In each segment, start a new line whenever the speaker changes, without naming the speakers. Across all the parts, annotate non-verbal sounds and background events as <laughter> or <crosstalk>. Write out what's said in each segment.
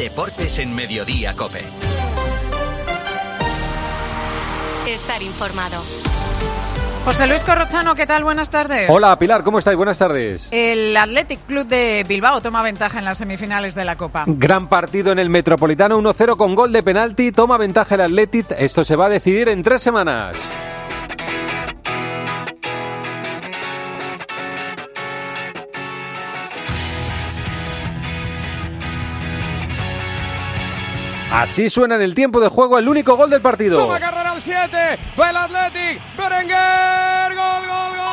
Deportes en Mediodía Cope.
Estar informado.
José Luis Corrochano, ¿qué tal? Buenas tardes.
Hola Pilar, ¿cómo estáis? Buenas tardes.
El Athletic Club de Bilbao toma ventaja en las semifinales de la Copa.
Gran partido en el Metropolitano 1-0 con gol de penalti. Toma ventaja el Athletic. Esto se va a decidir en tres semanas. Así suena en el tiempo de juego el único gol del partido.
Toma carrera al 7, va el Athletic, Berenguer, gol, gol, gol,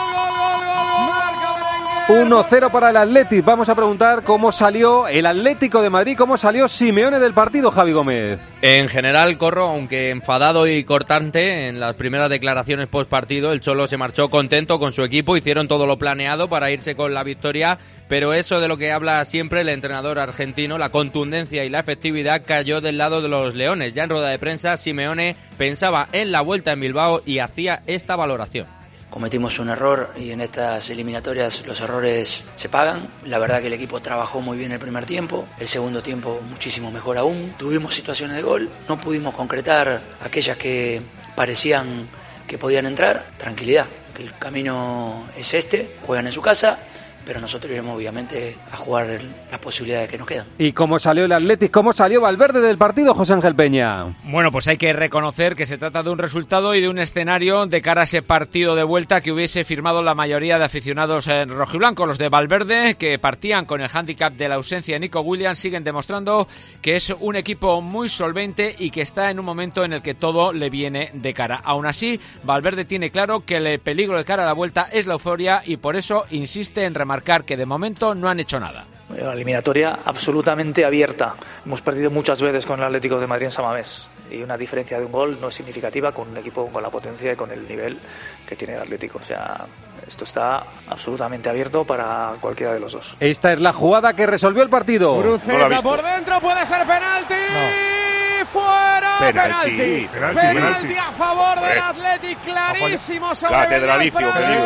1-0 para el Athletic. Vamos a preguntar cómo salió el Atlético de Madrid, cómo salió Simeone del partido, Javi Gómez.
En general, Corro, aunque enfadado y cortante en las primeras declaraciones post partido, el Cholo se marchó contento con su equipo, hicieron todo lo planeado para irse con la victoria pero eso de lo que habla siempre el entrenador argentino, la contundencia y la efectividad cayó del lado de los Leones. Ya en rueda de prensa, Simeone pensaba en la vuelta en Bilbao y hacía esta valoración.
Cometimos un error y en estas eliminatorias los errores se pagan. La verdad que el equipo trabajó muy bien el primer tiempo, el segundo tiempo muchísimo mejor aún. Tuvimos situaciones de gol, no pudimos concretar aquellas que parecían que podían entrar. Tranquilidad, el camino es este, juegan en su casa, pero nosotros iremos obviamente a jugar las posibilidades que nos quedan.
¿Y cómo salió el Athletic? ¿Cómo salió Valverde del partido, José Ángel Peña?
Bueno, pues hay que reconocer que se trata de un resultado y de un escenario de cara a ese partido de vuelta que hubiese firmado la mayoría de aficionados en rojiblanco. Los de Valverde, que partían con el hándicap de la ausencia de Nico Williams, siguen demostrando que es un equipo muy solvente y que está en un momento en el que todo le viene de cara. Aún así, Valverde tiene claro que el peligro de cara a la vuelta es la euforia y por eso insiste en remarcar que de momento no han hecho nada.
Una eliminatoria absolutamente abierta. Hemos perdido muchas veces con el Atlético de Madrid en Samamés y una diferencia de un gol no es significativa con un equipo con la potencia y con el nivel que tiene el Atlético. O sea, esto está absolutamente abierto para cualquiera de los dos.
Esta es la jugada que resolvió el partido.
Cruceta por dentro, puede ser penalti. Fuera, penalti.
Penalti,
Penalti,
penalti.
a favor del
Eh.
Athletic, clarísimo sobre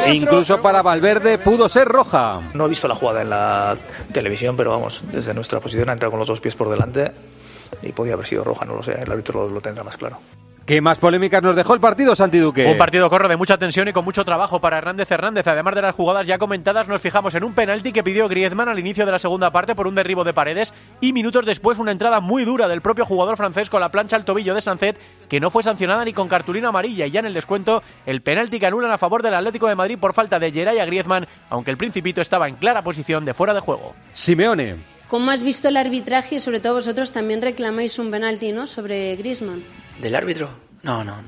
el
Incluso para Valverde pudo ser roja.
No he visto la jugada en la televisión, pero vamos, desde nuestra posición ha entrado con los dos pies por delante y podía haber sido roja, no lo sé, el árbitro lo, lo tendrá más claro.
¿Qué más polémicas nos dejó el partido, Santi Duque?
Un partido corro de mucha tensión y con mucho trabajo para Hernández Hernández. Además de las jugadas ya comentadas, nos fijamos en un penalti que pidió Griezmann al inicio de la segunda parte por un derribo de paredes y minutos después una entrada muy dura del propio jugador francés con la plancha al tobillo de Sancet que no fue sancionada ni con cartulina amarilla y ya en el descuento el penalti que anulan a favor del Atlético de Madrid por falta de Geray a Griezmann, aunque el Principito estaba en clara posición de fuera de juego.
Simeone.
¿Cómo has visto el arbitraje y sobre todo vosotros también reclamáis un penalti, ¿no? Sobre Griezmann.
¿Del árbitro? No, no, no.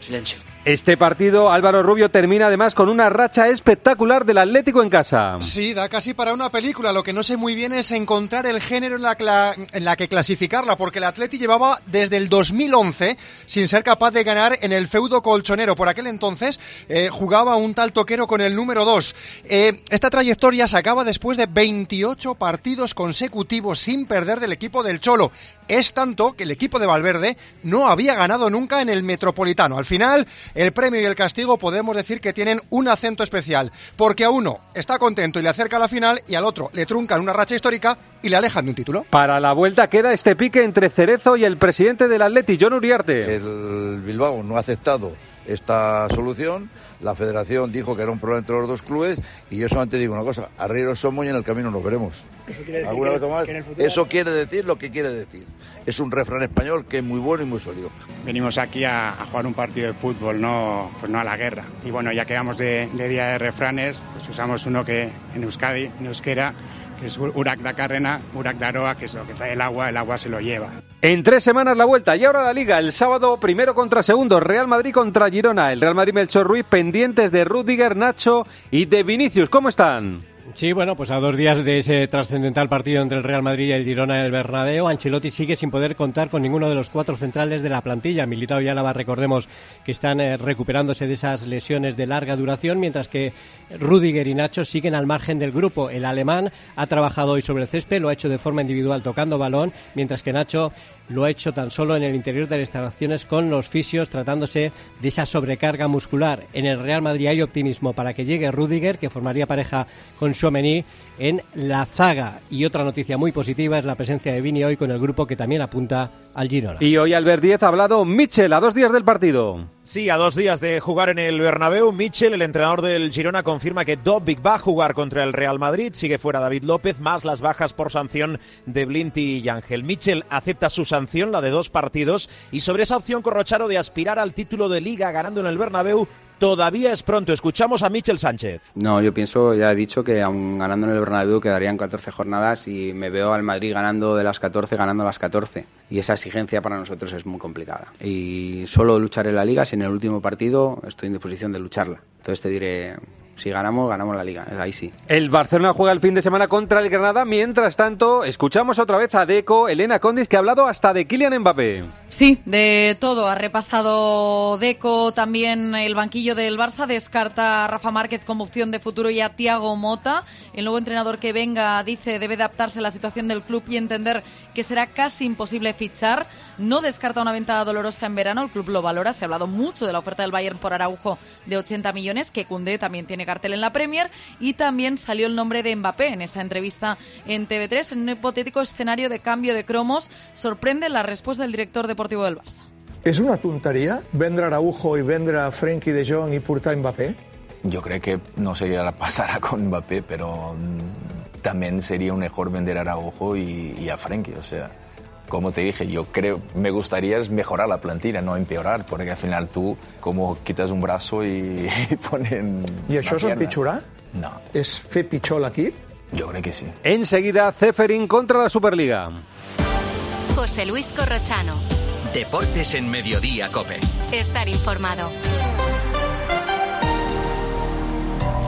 silencio.
Este partido, Álvaro Rubio termina además con una racha espectacular del Atlético en casa.
Sí, da casi para una película. Lo que no sé muy bien es encontrar el género en la, en la que clasificarla, porque el Atleti llevaba desde el 2011 sin ser capaz de ganar en el feudo colchonero. Por aquel entonces eh, jugaba un tal toquero con el número 2. esta trayectoria se acaba después de 28 partidos consecutivos sin perder del equipo del Cholo. Es tanto que el equipo de Valverde no había ganado nunca en el Metropolitano. Al final, el premio y el castigo podemos decir que tienen un acento especial, porque a uno está contento y le acerca a la final y al otro le truncan una racha histórica y le alejan de un título.
Para la vuelta queda este pique entre Cerezo y el presidente del Atleti, John Uriarte.
El Bilbao no ha aceptado esta solución. La federación dijo que era un problema entre los dos clubes y yo solamente digo una cosa, arrieros somos y en el camino nos veremos. ¿Alguna cosa más? Eso quiere decir lo que quiere decir. Es un refrán español que es muy bueno y muy sólido.
Venimos aquí a, a jugar un partido de fútbol, no, pues no a la guerra. Y bueno, ya que vamos de, de día de refranes, pues usamos uno que en Euskadi, en euskera, que es Urak da Carrena, Urak da Aroa, que es lo que trae el agua, el agua se lo lleva.
En tres semanas la vuelta y ahora la liga. El sábado primero contra segundo, Real Madrid contra Girona. El Real Madrid Melchor Ruiz pendientes de Rudiger, Nacho y de Vinicius. ¿Cómo están?
Sí, bueno, pues a dos días de ese trascendental partido entre el Real Madrid y el Girona en el Bernabéu, Ancelotti sigue sin poder contar con ninguno de los cuatro centrales de la plantilla. Militao y Álava, recordemos que están eh, recuperándose de esas lesiones de larga duración, mientras que Rudiger y Nacho siguen al margen del grupo. El alemán ha trabajado hoy sobre el césped, lo ha hecho de forma individual tocando balón, mientras que Nacho lo ha hecho tan solo en el interior de las instalaciones con los fisios tratándose de esa sobrecarga muscular. En el Real Madrid hay optimismo para que llegue Rudiger, que formaría pareja con Chouameni en la zaga. Y otra noticia muy positiva es la presencia de Vini hoy con el grupo que también apunta al Girona.
Y hoy Albert Díez ha hablado Michel a dos días del partido.
Sí, a dos días de jugar en el Bernabéu, Michel, el entrenador del Girona, confirma que Dobbik va a jugar contra el Real Madrid. Sigue fuera David López, más las bajas por sanción de Blinti y Ángel. Michel acepta su sanción, la de dos partidos, y sobre esa opción Corrocharo de aspirar al título de Liga ganando en el Bernabéu, todavía es pronto. Escuchamos a Michel Sánchez.
No, yo pienso, ya he dicho que aún ganando en el Bernabéu quedarían 14 jornadas y me veo al Madrid ganando de las 14, ganando las 14. Y esa exigencia para nosotros es muy complicada. Y solo lucharé la Liga si en el último partido estoy en disposición de lucharla. Entonces te diré, si ganamos, ganamos la liga. Ahí sí.
El Barcelona juega el fin de semana contra el Granada. Mientras tanto, escuchamos otra vez a Deco, Elena Condis, que ha hablado hasta de Kylian Mbappé.
Sí, de todo. Ha repasado Deco también el banquillo del Barça. Descarta a Rafa Márquez como opción de futuro y a Tiago Mota. El nuevo entrenador que venga dice debe adaptarse a la situación del club y entender que será casi imposible fichar. No descarta una venta dolorosa en verano. El club lo valora. Se ha hablado mucho de la oferta del Bayern por Araujo de 80 millones, que Cundé también tiene cartel en la Premier y también salió el nombre de Mbappé en esa entrevista en TV3 en un hipotético escenario de cambio de cromos. Sorprende la respuesta del director deportivo del Barça.
És una tonteria vendre Araujo i vendre Frenkie de Jong i portar Mbappé?
Yo creo que no sería la pasará con Mbappé, pero mm, también sería un mejor vender a Araujo y, y a Frenkie. O sea, como te dije, yo creo, me gustaría es mejorar la plantilla, no empeorar, porque al final tú como quitas un brazo y, <laughs> y ponen una
és
pierna.
empitjorar?
No,
És fer pitjor l'equip?
yo creo que sí.
Enseguida, Ceferín contra la Superliga.
José Luis Corrochano.
Deportes en Mediodía, Cope.
Estar informado.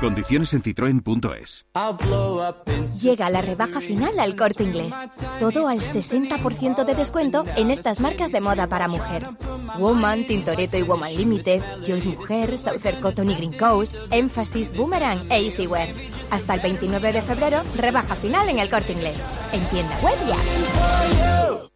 Condiciones en citroen.es.
Llega la rebaja final al corte inglés. Todo al 60% de descuento en estas marcas de moda para mujer. Woman, Tintoretto y Woman Limited, Joyce Mujer, Southern Cotton y Green Coast, Emphasis, Boomerang e Easywear. Hasta el 29 de febrero, rebaja final en el corte inglés. En tienda web y app.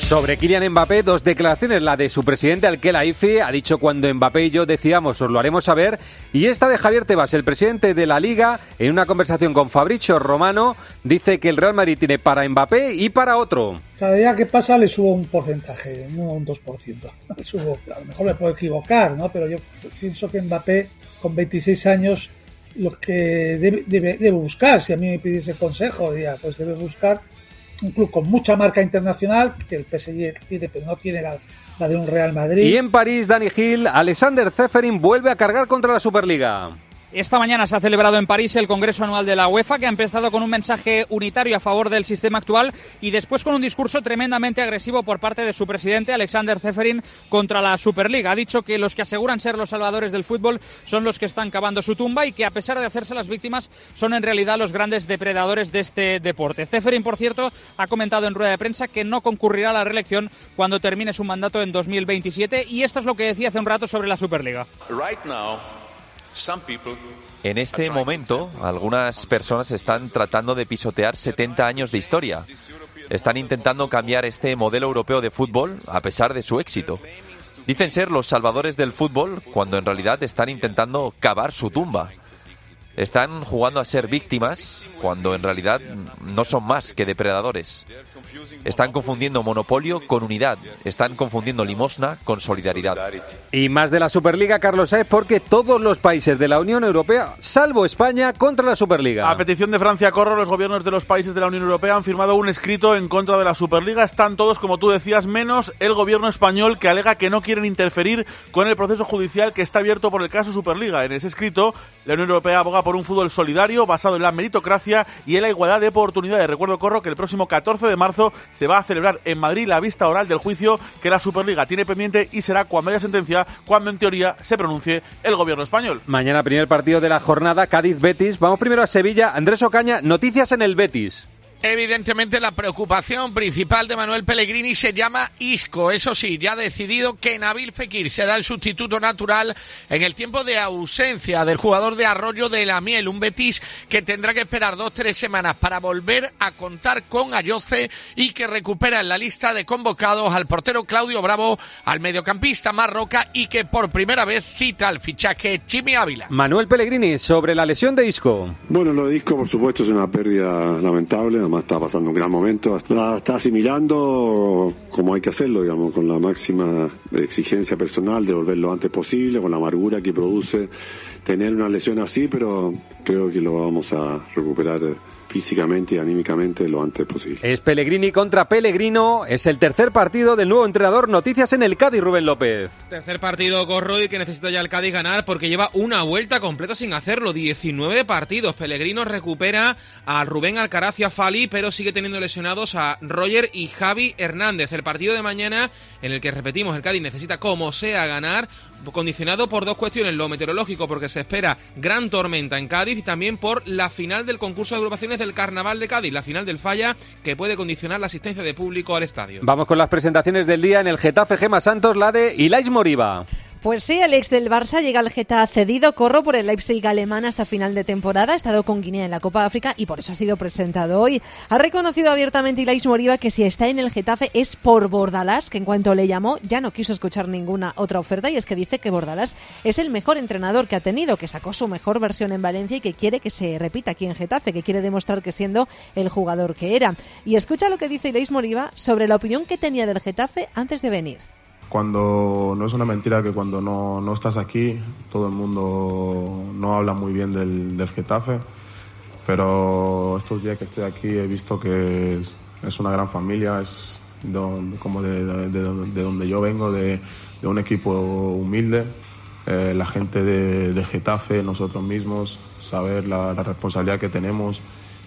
Sobre Kylian Mbappé, dos declaraciones. La de su presidente, Alkel Aifi, ha dicho cuando Mbappé y yo decíamos, os lo haremos saber. Y esta de Javier Tebas, el presidente de la Liga, en una conversación con Fabricio Romano, dice que el Real Madrid tiene para Mbappé y para otro.
Cada día que pasa le subo un porcentaje, no un 2%. <laughs> Le subo, a lo mejor me puedo equivocar, ¿no? Pero yo pienso que Mbappé, con 26 años, lo que debe, debe, debe buscar, si a mí me pidiese consejo, diría, pues debe buscar un club con mucha marca internacional, que el PSG tiene, pero no tiene la, la de un Real Madrid.
Y en París, Dani Gil, Alexander Zeferin vuelve a cargar contra la Superliga.
Esta mañana se ha celebrado en París el Congreso Anual de la UEFA, que ha empezado con un mensaje unitario a favor del sistema actual y después con un discurso tremendamente agresivo por parte de su presidente, Alexander Zeferin, contra la Superliga. Ha dicho que los que aseguran ser los salvadores del fútbol son los que están cavando su tumba y que, a pesar de hacerse las víctimas, son en realidad los grandes depredadores de este deporte. Zeferin, por cierto, ha comentado en rueda de prensa que no concurrirá a la reelección cuando termine su mandato en 2027 y esto es lo que decía hace un rato sobre la Superliga.
En este momento, algunas personas están tratando de pisotear 70 años de historia. Están intentando cambiar este modelo europeo de fútbol a pesar de su éxito. Dicen ser los salvadores del fútbol cuando en realidad están intentando cavar su tumba. Están jugando a ser víctimas cuando en realidad no son más que depredadores. Están confundiendo monopolio con unidad. Están confundiendo limosna con solidaridad.
Y más de la Superliga, Carlos Saez, porque todos los países de la Unión Europea, salvo España, contra la Superliga.
A petición de Francia Corro, los gobiernos de los países de la Unión Europea han firmado un escrito en contra de la Superliga. Están todos, como tú decías, menos el gobierno español que alega que no quieren interferir con el proceso judicial que está abierto por el caso Superliga. En ese escrito, la Unión Europea aboga por un fútbol solidario basado en la meritocracia y en la igualdad de oportunidades. Recuerdo, Corro, que el próximo 14 de marzo se va a celebrar en Madrid la vista oral del juicio que la Superliga tiene pendiente y será cuando haya sentencia, cuando en teoría se pronuncie el gobierno español.
Mañana, primer partido de la jornada, Cádiz-Betis. Vamos primero a Sevilla. Andrés Ocaña, noticias en el Betis.
Evidentemente la preocupación principal de Manuel Pellegrini se llama Isco. Eso sí, ya ha decidido que Nabil Fekir será el sustituto natural en el tiempo de ausencia del jugador de Arroyo de la Miel. Un Betis que tendrá que esperar dos tres semanas para volver a contar con Ayoce y que recupera en la lista de convocados al portero Claudio Bravo, al mediocampista Marroca y que por primera vez cita al fichaje Chimi Ávila.
Manuel Pellegrini sobre la lesión de Isco.
Bueno, lo de Isco por supuesto es una pérdida lamentable está pasando un gran momento, está asimilando como hay que hacerlo, digamos, con la máxima exigencia personal de volver lo antes posible, con la amargura que produce tener una lesión así, pero creo que lo vamos a recuperar físicamente y anímicamente lo antes posible.
Es Pellegrini contra Pellegrino, es el tercer partido del nuevo entrenador. Noticias en el Cádiz, Rubén López.
Tercer partido con y que necesita ya el Cádiz ganar porque lleva una vuelta completa sin hacerlo, 19 partidos. Pellegrino recupera a Rubén Alcaraz y a Fali, pero sigue teniendo lesionados a Roger y Javi Hernández. El partido de mañana en el que repetimos el Cádiz necesita como sea ganar, condicionado por dos cuestiones, lo meteorológico porque se espera gran tormenta en Cádiz y también por la final del concurso de agrupaciones del Carnaval de Cádiz, la final del Falla, que puede condicionar la asistencia de público al estadio.
Vamos con las presentaciones del día en el Getafe Gema Santos, la de Ilais Moriba.
Pues sí, el ex del Barça llega al Getafe cedido, corro por el Leipzig alemán hasta final de temporada, ha estado con Guinea en la Copa África y por eso ha sido presentado hoy. Ha reconocido abiertamente Ilais Moriba que si está en el Getafe es por Bordalás, que en cuanto le llamó ya no quiso escuchar ninguna otra oferta y es que dice que Bordalás es el mejor entrenador que ha tenido, que sacó su mejor versión en Valencia y que quiere que se repita aquí en Getafe, que quiere demostrar que siendo el jugador que era. Y escucha lo que dice Ilais Moriba sobre la opinión que tenía del Getafe antes de venir
cuando no es una mentira que cuando no, no, estás aquí todo el mundo no habla muy bien del, del, Getafe, pero estos días que estoy aquí he visto que es, es una gran familia, es como de, de, de, donde yo vengo, de, un equipo humilde, eh, la gente de, Getafe, nosotros mismos, saber la responsabilidad que tenemos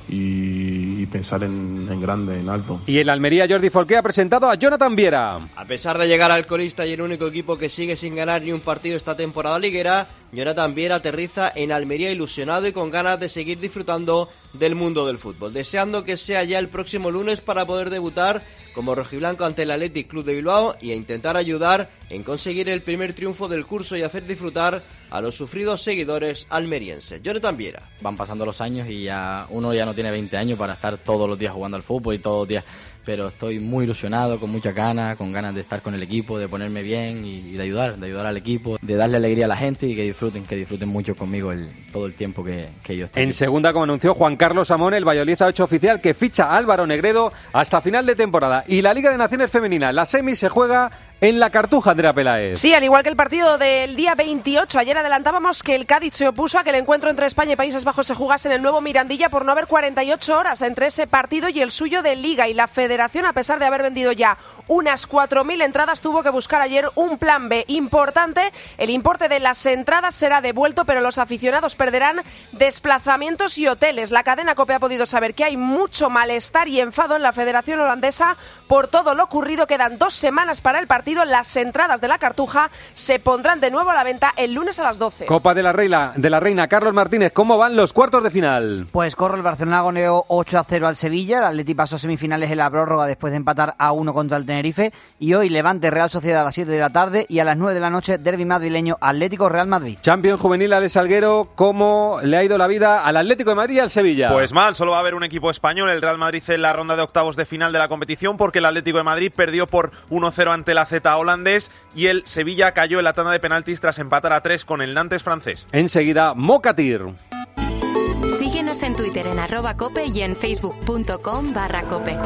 y, pensar en, grande, en alto.
Y el Almería Jordi Folqué ha presentado a Jonathan Viera.
A pesar de llegar al colista y el único equipo que sigue sin ganar ni un partido esta temporada liguera, Jonathan Viera aterriza en Almería ilusionado y con ganas de seguir disfrutando del mundo del fútbol, deseando que sea ya el próximo lunes para poder debutar como rojiblanco ante el Athletic Club de Bilbao y a intentar ayudar en conseguir el primer triunfo del curso y hacer disfrutar a los sufridos seguidores almerienses. Jonathan Viera.
Van pasando los años y ya uno ya no tiene 20 años para estar todos los días jugando al fútbol y todos los días pero estoy muy ilusionado, con mucha ganas, con ganas de estar con el equipo, de ponerme bien y, de ayudar, de ayudar al equipo, de darle alegría a la gente y que disfruten, que disfruten mucho conmigo el, todo el tiempo que, que yo estoy.
En segunda, como anunció Juan Carlos Amón, el Valladolid ha hecho oficial que ficha a Álvaro Negredo hasta final de temporada y la Liga de Naciones Femenina, la semi se juega en la Cartuja, Andrea Peláez.
Sí, al igual que el partido del día 28. Ayer adelantábamos que el Cádiz se opuso a que el encuentro entre España y Países Bajos se jugase en el nuevo Mirandilla por no haber 48 horas entre ese partido y el suyo de Liga. Y la Federación, a pesar de haber vendido ya unas 4.000 entradas, tuvo que buscar ayer un plan B importante. El importe de las entradas será devuelto, pero los aficionados perderán desplazamientos y hoteles. La cadena COPE ha podido saber que hay mucho malestar y enfado en la Federación Holandesa por todo lo ocurrido. Quedan dos semanas para el partido las entradas de la Cartuja se pondrán de nuevo a la venta el lunes a las 12.
Copa de la Reina, de la Reina Carlos Martínez, ¿cómo van los cuartos de final?
Pues corre el Barcelona goleó 8 a 0 al Sevilla, el Atleti pasó a semifinales en la prórroga después de empatar a 1 contra el Tenerife y hoy Levante Real Sociedad a las 7 de la tarde y a las 9 de la noche Derby madrileño Atlético Real Madrid.
Champion juvenil Alex Salguero, ¿cómo le ha ido la vida al Atlético de Madrid y al Sevilla?
Pues mal, solo va a haber un equipo español, el Real Madrid en la ronda de octavos de final de la competición porque el Atlético de Madrid perdió por 1-0 ante la Z holandés y el Sevilla cayó en la tanda de penaltis tras empatar a tres con el Nantes francés.
Enseguida, Mocatir.
Síguenos en Twitter en arroba cope y en facebook.com barra cope.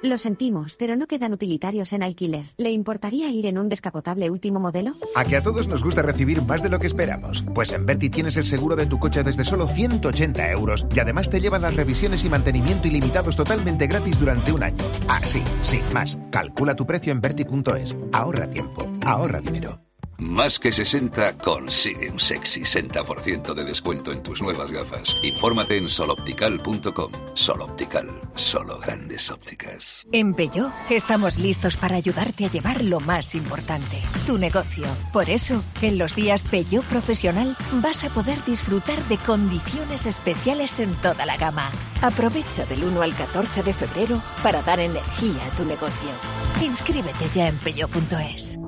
Lo sentimos, pero no quedan utilitarios en alquiler. ¿Le importaría ir en un descapotable último modelo?
A que a todos nos gusta recibir más de lo que esperamos. Pues en Berti tienes el seguro de tu coche desde solo 180 euros y además te llevan las revisiones y mantenimiento ilimitados totalmente gratis durante un año. Ah, sí, sí, más. Calcula tu precio en Berti.es. Ahorra tiempo, ahorra dinero.
Más que 60 consigue un sexy 60% de descuento en tus nuevas gafas. Infórmate en soloptical.com. Soloptical, solo grandes ópticas.
En Peugeot estamos listos para ayudarte a llevar lo más importante, tu negocio. Por eso, en los días Peugeot Profesional vas a poder disfrutar de condiciones especiales en toda la gama. Aprovecha del 1 al 14 de febrero para dar energía a tu negocio. Inscríbete ya en peugeot.es.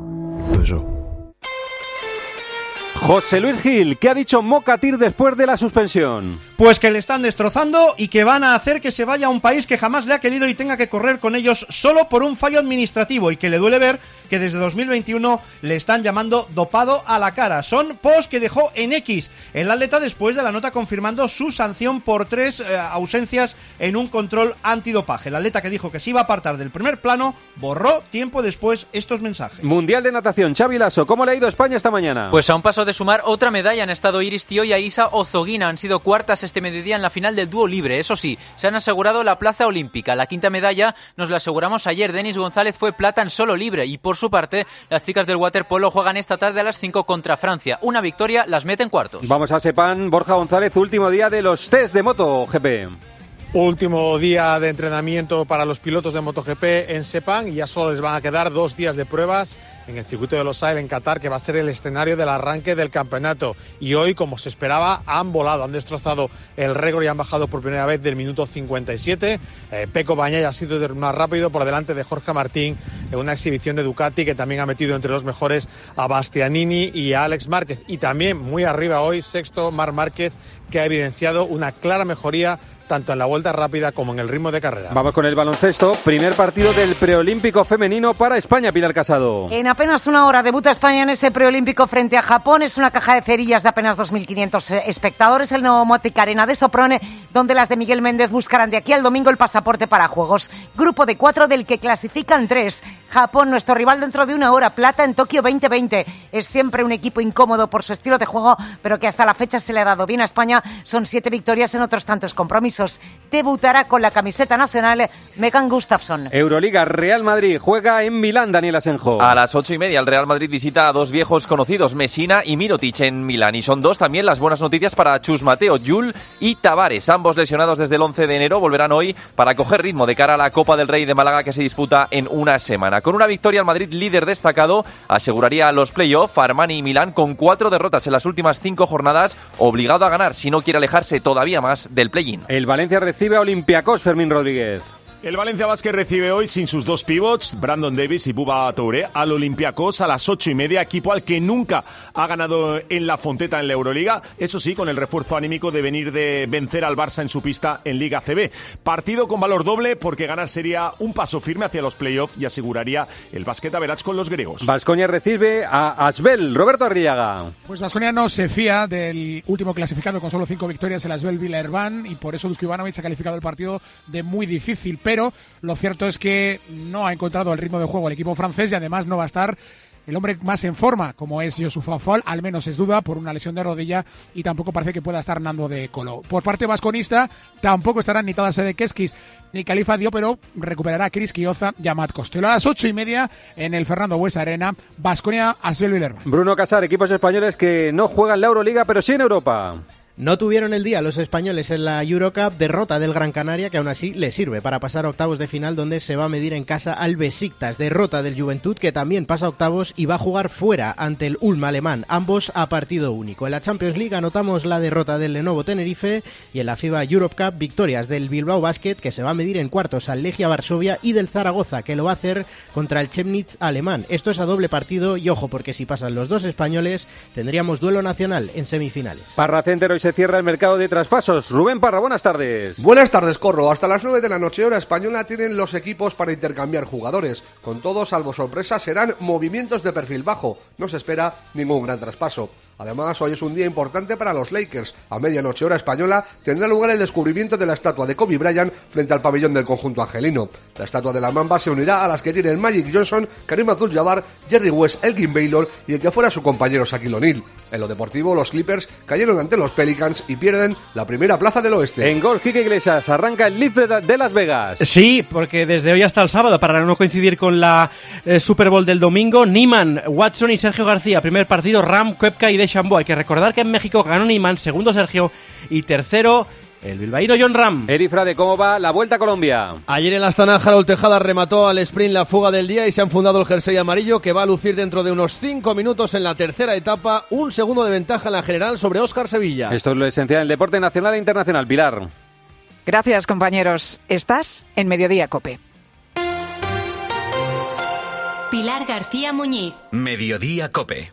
José Luis Gil, ¿qué ha dicho Mocatir después de la suspensión?
Pues que le están destrozando y que van a hacer que se vaya a un país que jamás le ha querido y tenga que correr con ellos solo por un fallo administrativo y que le duele ver que desde 2021 le están llamando dopado a la cara. Son post que dejó en X el atleta después de la nota confirmando su sanción por tres eh, ausencias en un control antidopaje. El atleta que dijo que se iba a apartar del primer plano borró tiempo después estos mensajes.
Mundial de Natación, Xavi Lasso, ¿cómo le ha ido a España esta mañana?
Pues a un paso de sumar otra medalla han estado Iris Tío y Aisa Ozoguina. Han sido cuartas este mediodía en la final del dúo libre. Eso sí, se han asegurado la plaza olímpica. La quinta medalla nos la aseguramos ayer. Denis González fue plata en solo libre y por su parte, las chicas del waterpolo juegan esta tarde a las 5 contra Francia. Una victoria las mete en cuartos.
Vamos a Sepan, Borja González, último día de los test de moto GP.
Último día de entrenamiento para los pilotos de MotoGP en Sepang y ya solo les van a quedar dos días de pruebas en el circuito de Los Ailes en Qatar, que va a ser el escenario del arranque del campeonato. Y hoy, como se esperaba, han volado, han destrozado el récord y han bajado por primera vez del minuto 57. Eh, Peco Bañay ha sido más rápido por delante de Jorge Martín en una exhibición de Ducati que también ha metido entre los mejores a Bastianini y a Alex Márquez. Y también muy arriba hoy, sexto, Mar Márquez, que ha evidenciado una clara mejoría tanto en la vuelta rápida como en el ritmo de carrera.
Vamos con el baloncesto. Primer partido del preolímpico femenino para España, Pilar Casado.
En apenas una hora debuta España en ese preolímpico frente a Japón. Es una caja de cerillas de apenas 2.500 espectadores. El Novomotic Arena de Soprone, donde las de Miguel Méndez buscarán de aquí al domingo el pasaporte para Juegos. Grupo de cuatro del que clasifican tres. Japón, nuestro rival dentro de una hora. Plata en Tokio 2020. Es siempre un equipo incómodo por su estilo de juego, pero que hasta la fecha se le ha dado bien a España. Son siete victorias en otros tantos compromisos. Debutará con la camiseta nacional Megan Gustafsson.
Euroliga, Real Madrid juega en Milán, Daniel Asenjo.
A las ocho y media el Real Madrid visita a dos viejos conocidos, Messina y Mirotic en Milán. Y son dos también las buenas noticias para Chus Mateo, Yul y Tavares. Ambos lesionados desde el 11 de enero volverán hoy para coger ritmo de cara a la Copa del Rey de Málaga que se disputa en una semana. Con una victoria el Madrid líder destacado aseguraría los playoffs Armani y Milán con cuatro derrotas en las últimas cinco jornadas, obligado a ganar si no quiere alejarse todavía más del play-in.
El Valencia recibe a Olympiacos, Fermín Rodríguez.
El Valencia Vázquez recibe hoy sin sus dos pivots, Brandon Davis y Buba Touré, al Olympiacos a las ocho y media, equipo al que nunca ha ganado en la Fonteta en la Euroliga, eso sí, con el refuerzo anímico de venir de vencer al Barça en su pista en Liga CB. Partido con valor doble porque ganar sería un paso firme hacia los playoffs y aseguraría el básquet a Verach con los griegos.
Vasconia recibe a Asbel, Roberto Arriaga.
Pues Vasconia no se fía del último clasificado con solo cinco victorias, el Asbel Villerban, y por eso Dusko Ivanovic ha calificado el partido de muy difícil, pero lo cierto es que no ha encontrado el ritmo de juego el equipo francés y además no va a estar el hombre más en forma, como es Yosufa Fall, al menos es duda por una lesión de rodilla y tampoco parece que pueda estar Nando de Colo. Por parte vasconista, tampoco estarán ni Tadas de Keskis ni Califa Dio, pero recuperará a Chris Quioza y a Matt. A las ocho y media en el Fernando Buesa Arena, Vasconia, Asbel Villerban.
Bruno Casar, equipos españoles que no juegan la Euroliga, pero sí en Europa.
No tuvieron el día los españoles en la Eurocup, derrota del Gran Canaria que aún así le sirve para pasar a octavos de final donde se va a medir en casa al Besiktas, derrota del Juventud que también pasa a octavos y va a jugar fuera ante el Ulm alemán, ambos a partido único. En la Champions League anotamos la derrota del Lenovo Tenerife y en la FIBA Europe Cup victorias del Bilbao Basket que se va a medir en cuartos al Legia Varsovia y del Zaragoza que lo va a hacer contra el Chemnitz alemán. Esto es a doble partido y ojo porque si pasan los dos españoles tendríamos duelo nacional en semifinales.
Parra Center hoy se cierra el mercado de traspasos. Rubén Parra, buenas tardes.
Buenas tardes, Corro. Hasta las 9 de la noche hora española tienen los equipos para intercambiar jugadores. Con todo, salvo sorpresa, serán movimientos de perfil bajo. No se espera ningún gran traspaso.
Además, hoy es un día importante para los Lakers. A medianoche hora española tendrá lugar el descubrimiento de la estatua de Kobe Bryant frente al pabellón del conjunto angelino. La estatua de la Mamba se unirá a las que tienen Magic Johnson, Karim Abdul-Jabbar, Jerry West, Elgin Baylor y el que fuera su compañero Shaquille O'Neal. En lo deportivo, los Clippers cayeron ante los Pelicans y pierden la primera plaza del oeste.
En gol, Kike Iglesias arranca el Leaf de Las Vegas.
Sí, porque desde hoy hasta el sábado, para no coincidir con la eh, Super Bowl del domingo, Niman, Watson y Sergio García. Primer partido, Ram, Koepka y Deschambeau. Hay que recordar que en México ganó Niman, segundo Sergio y tercero el bilbaíno John Ram.
Erifrade, ¿cómo va la Vuelta a Colombia?
Ayer en la Astana, Harold Tejada remató al sprint la fuga del día y se han fundado el jersey amarillo que va a lucir dentro de unos 5 minutos en la tercera etapa, un segundo de ventaja en la general sobre Óscar Sevilla.
Esto es lo esencial del deporte nacional e internacional. Pilar.
Gracias, compañeros. Estás en Mediodía Cope.
Pilar García Muñiz.
Mediodía Cope.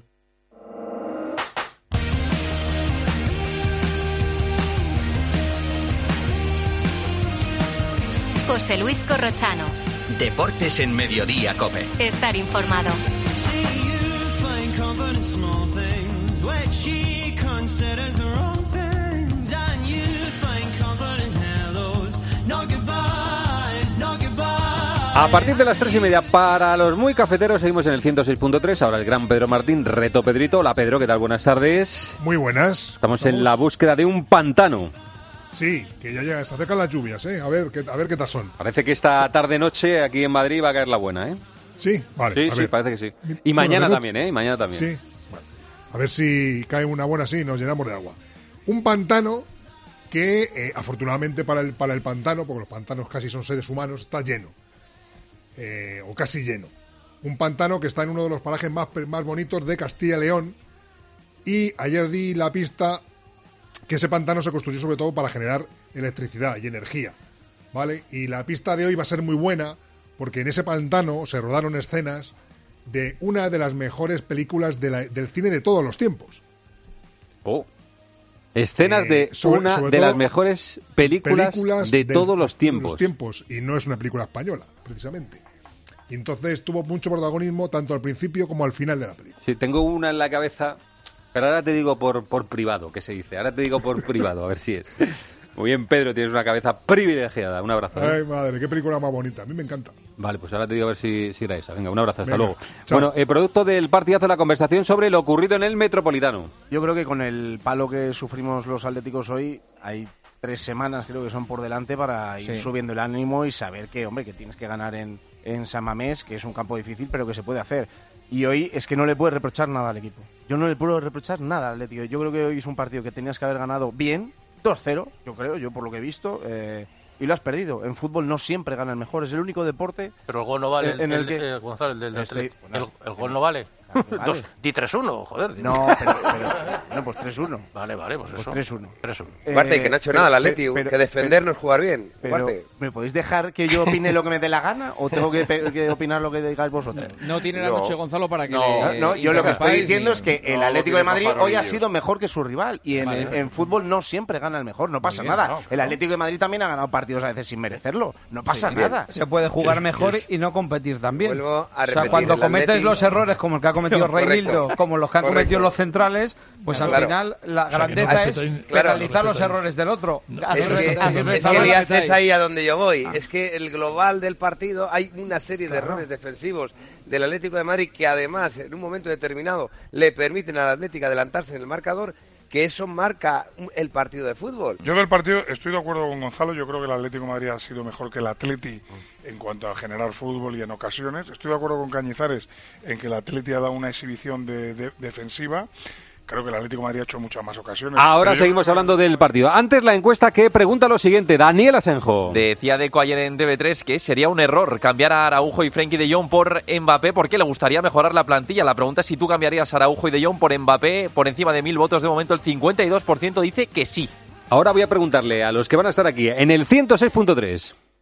José Luis Corrochano.
Deportes en Mediodía Cope.
Estar informado.
A partir de las tres y media, para los muy cafeteros, seguimos en el 106.3. Ahora el gran Pedro Martín, reto Pedrito. Hola Pedro, ¿qué tal? Buenas tardes.
Muy buenas.
Estamos en la búsqueda de un pantano.
Sí, que ya llega, se acercan las lluvias, ¿eh? A ver, qué, a ver qué tal son.
Parece que esta tarde-noche aquí en Madrid va a caer la buena, ¿eh?
Sí, vale.
Sí,
a
sí,
ver.
parece que sí. Y mañana también, ¿eh? Y mañana también.
Sí, bueno. A ver si cae una buena así y nos llenamos de agua. Un pantano que, eh, afortunadamente para el, para el pantano, porque los pantanos casi son seres humanos, está lleno. Eh, o casi lleno. Un pantano que está en uno de los parajes más, más bonitos de Castilla y León. Y ayer di la pista que ese pantano se construyó sobre todo para generar electricidad y energía. ¿Vale? Y la pista de hoy va a ser muy buena porque en ese pantano se rodaron escenas de una de las mejores películas de la- del cine de todos los tiempos.
Oh. Escenas
Eh,
de
sobre-
una
sobre
de las mejores películas, de, todos los tiempos.
tiempos. Y no es una película española, precisamente. Y entonces tuvo mucho protagonismo tanto al principio como al final de la película.
Sí, tengo una en la cabeza, pero ahora te digo por, por privado, ¿qué se dice? Ahora te digo por privado, a ver si es. Muy bien, Pedro, tienes una cabeza privilegiada. Un abrazo. ¿eh?
Ay, madre, qué película más bonita. A mí me encanta.
Vale, pues ahora te digo a ver si, si era esa. Venga, un abrazo, hasta
Venga,
luego.
chao.
Bueno, el producto del partidazo de la conversación sobre lo ocurrido en el Metropolitano.
Yo creo que con el palo que sufrimos los atléticos hoy, hay tres semanas creo que son por delante para ir
Sí.
subiendo el ánimo y saber que, hombre, que tienes que ganar en, en San Mamés, que es un campo difícil, pero que se puede hacer. Y hoy es que no le puedes reprochar nada al equipo. Yo no le puedo reprochar nada al Atlético. Yo creo que hoy es un partido que tenías que haber ganado bien, 2-0, yo creo, yo por lo que he visto, eh, y lo has perdido. En fútbol no siempre gana el mejor, es el único deporte
Pero el gol no vale.
en el
el,
que...
eh, Gonzalo, el del
Estoy-
el, el gol no vale. <laughs>
vale.
Dos- di 3-1, joder.
No, pero, pero- no, pues 3-1.
Vale, vale, pues,
Pues
eso.
3-1.
3-1.
Ugarte, y que no ha hecho nada el Atleti, que defender no es jugar bien.
Pero,
Ugarte.
¿Me podéis dejar que yo opine lo que me dé la gana o tengo que, que opinar lo que digáis vosotros?
No tiene la noche Gonzalo para que
No,
le
no, yo lo que estoy diciendo
ni-
es que el
No,
Atlético de Madrid hoy ha sido mejor que su rival y en,
Vale,
en-
vale.
en fútbol no siempre gana el mejor, no pasa
bien,
nada.
no,
el Atlético de Madrid también ha ganado partidos a veces sin merecerlo, no pasa
Sí,
nada.
Se puede jugar mejor y no competir también.
Vuelvo a
o sea, cuando cometes los errores como el que ha cometido. Reinildo, como los que han
Correcto.
cometido los centrales, pues al
Claro.
final la
O sea, que no
grandeza es penalizar los errores del otro.
Es que, es que haces ahí a donde yo voy.
Ah.
Es que el global del partido hay una serie de errores defensivos del Atlético de Madrid que además en un momento determinado le permiten al Atlético adelantarse en el marcador que eso marca el partido de fútbol.
Yo del partido estoy de acuerdo con Gonzalo. Yo creo que el Atlético Madrid ha sido mejor que el Atleti en cuanto a generar fútbol y en ocasiones. Estoy de acuerdo con Cañizares en que el Atleti ha dado una exhibición de- de- defensiva.
Creo que el Atlético de Madrid ha hecho muchas más ocasiones.
Ahora
yo
seguimos hablando del partido. Antes la encuesta que pregunta lo siguiente, Daniel Asenjo.
Decía Deco ayer en TV3 que sería un error cambiar a Araujo y Frenkie de Jong por Mbappé porque le gustaría mejorar la plantilla. La pregunta es si tú cambiarías a Araujo y de Jong por Mbappé por encima de mil votos. De momento el 52% dice que sí.
Ahora voy a preguntarle a los que van a estar aquí en el 106.3.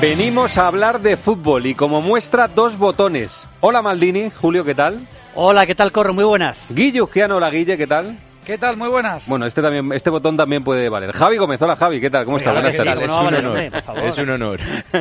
Venimos a hablar de fútbol y como muestra dos botones. Hola Maldini, Julio, ¿qué tal?
Hola, ¿qué tal, Corro? Muy buenas.
Guille Uzquiano, hola Guille, ¿qué tal?
¿Qué tal? Muy buenas.
Bueno, este también, este botón también puede valer. Javi Gómez, hola Javi, ¿qué tal? ¿Cómo estás? Buenas tardes.
¿cómo no va a valer, hombre? Por favor.
Es un honor.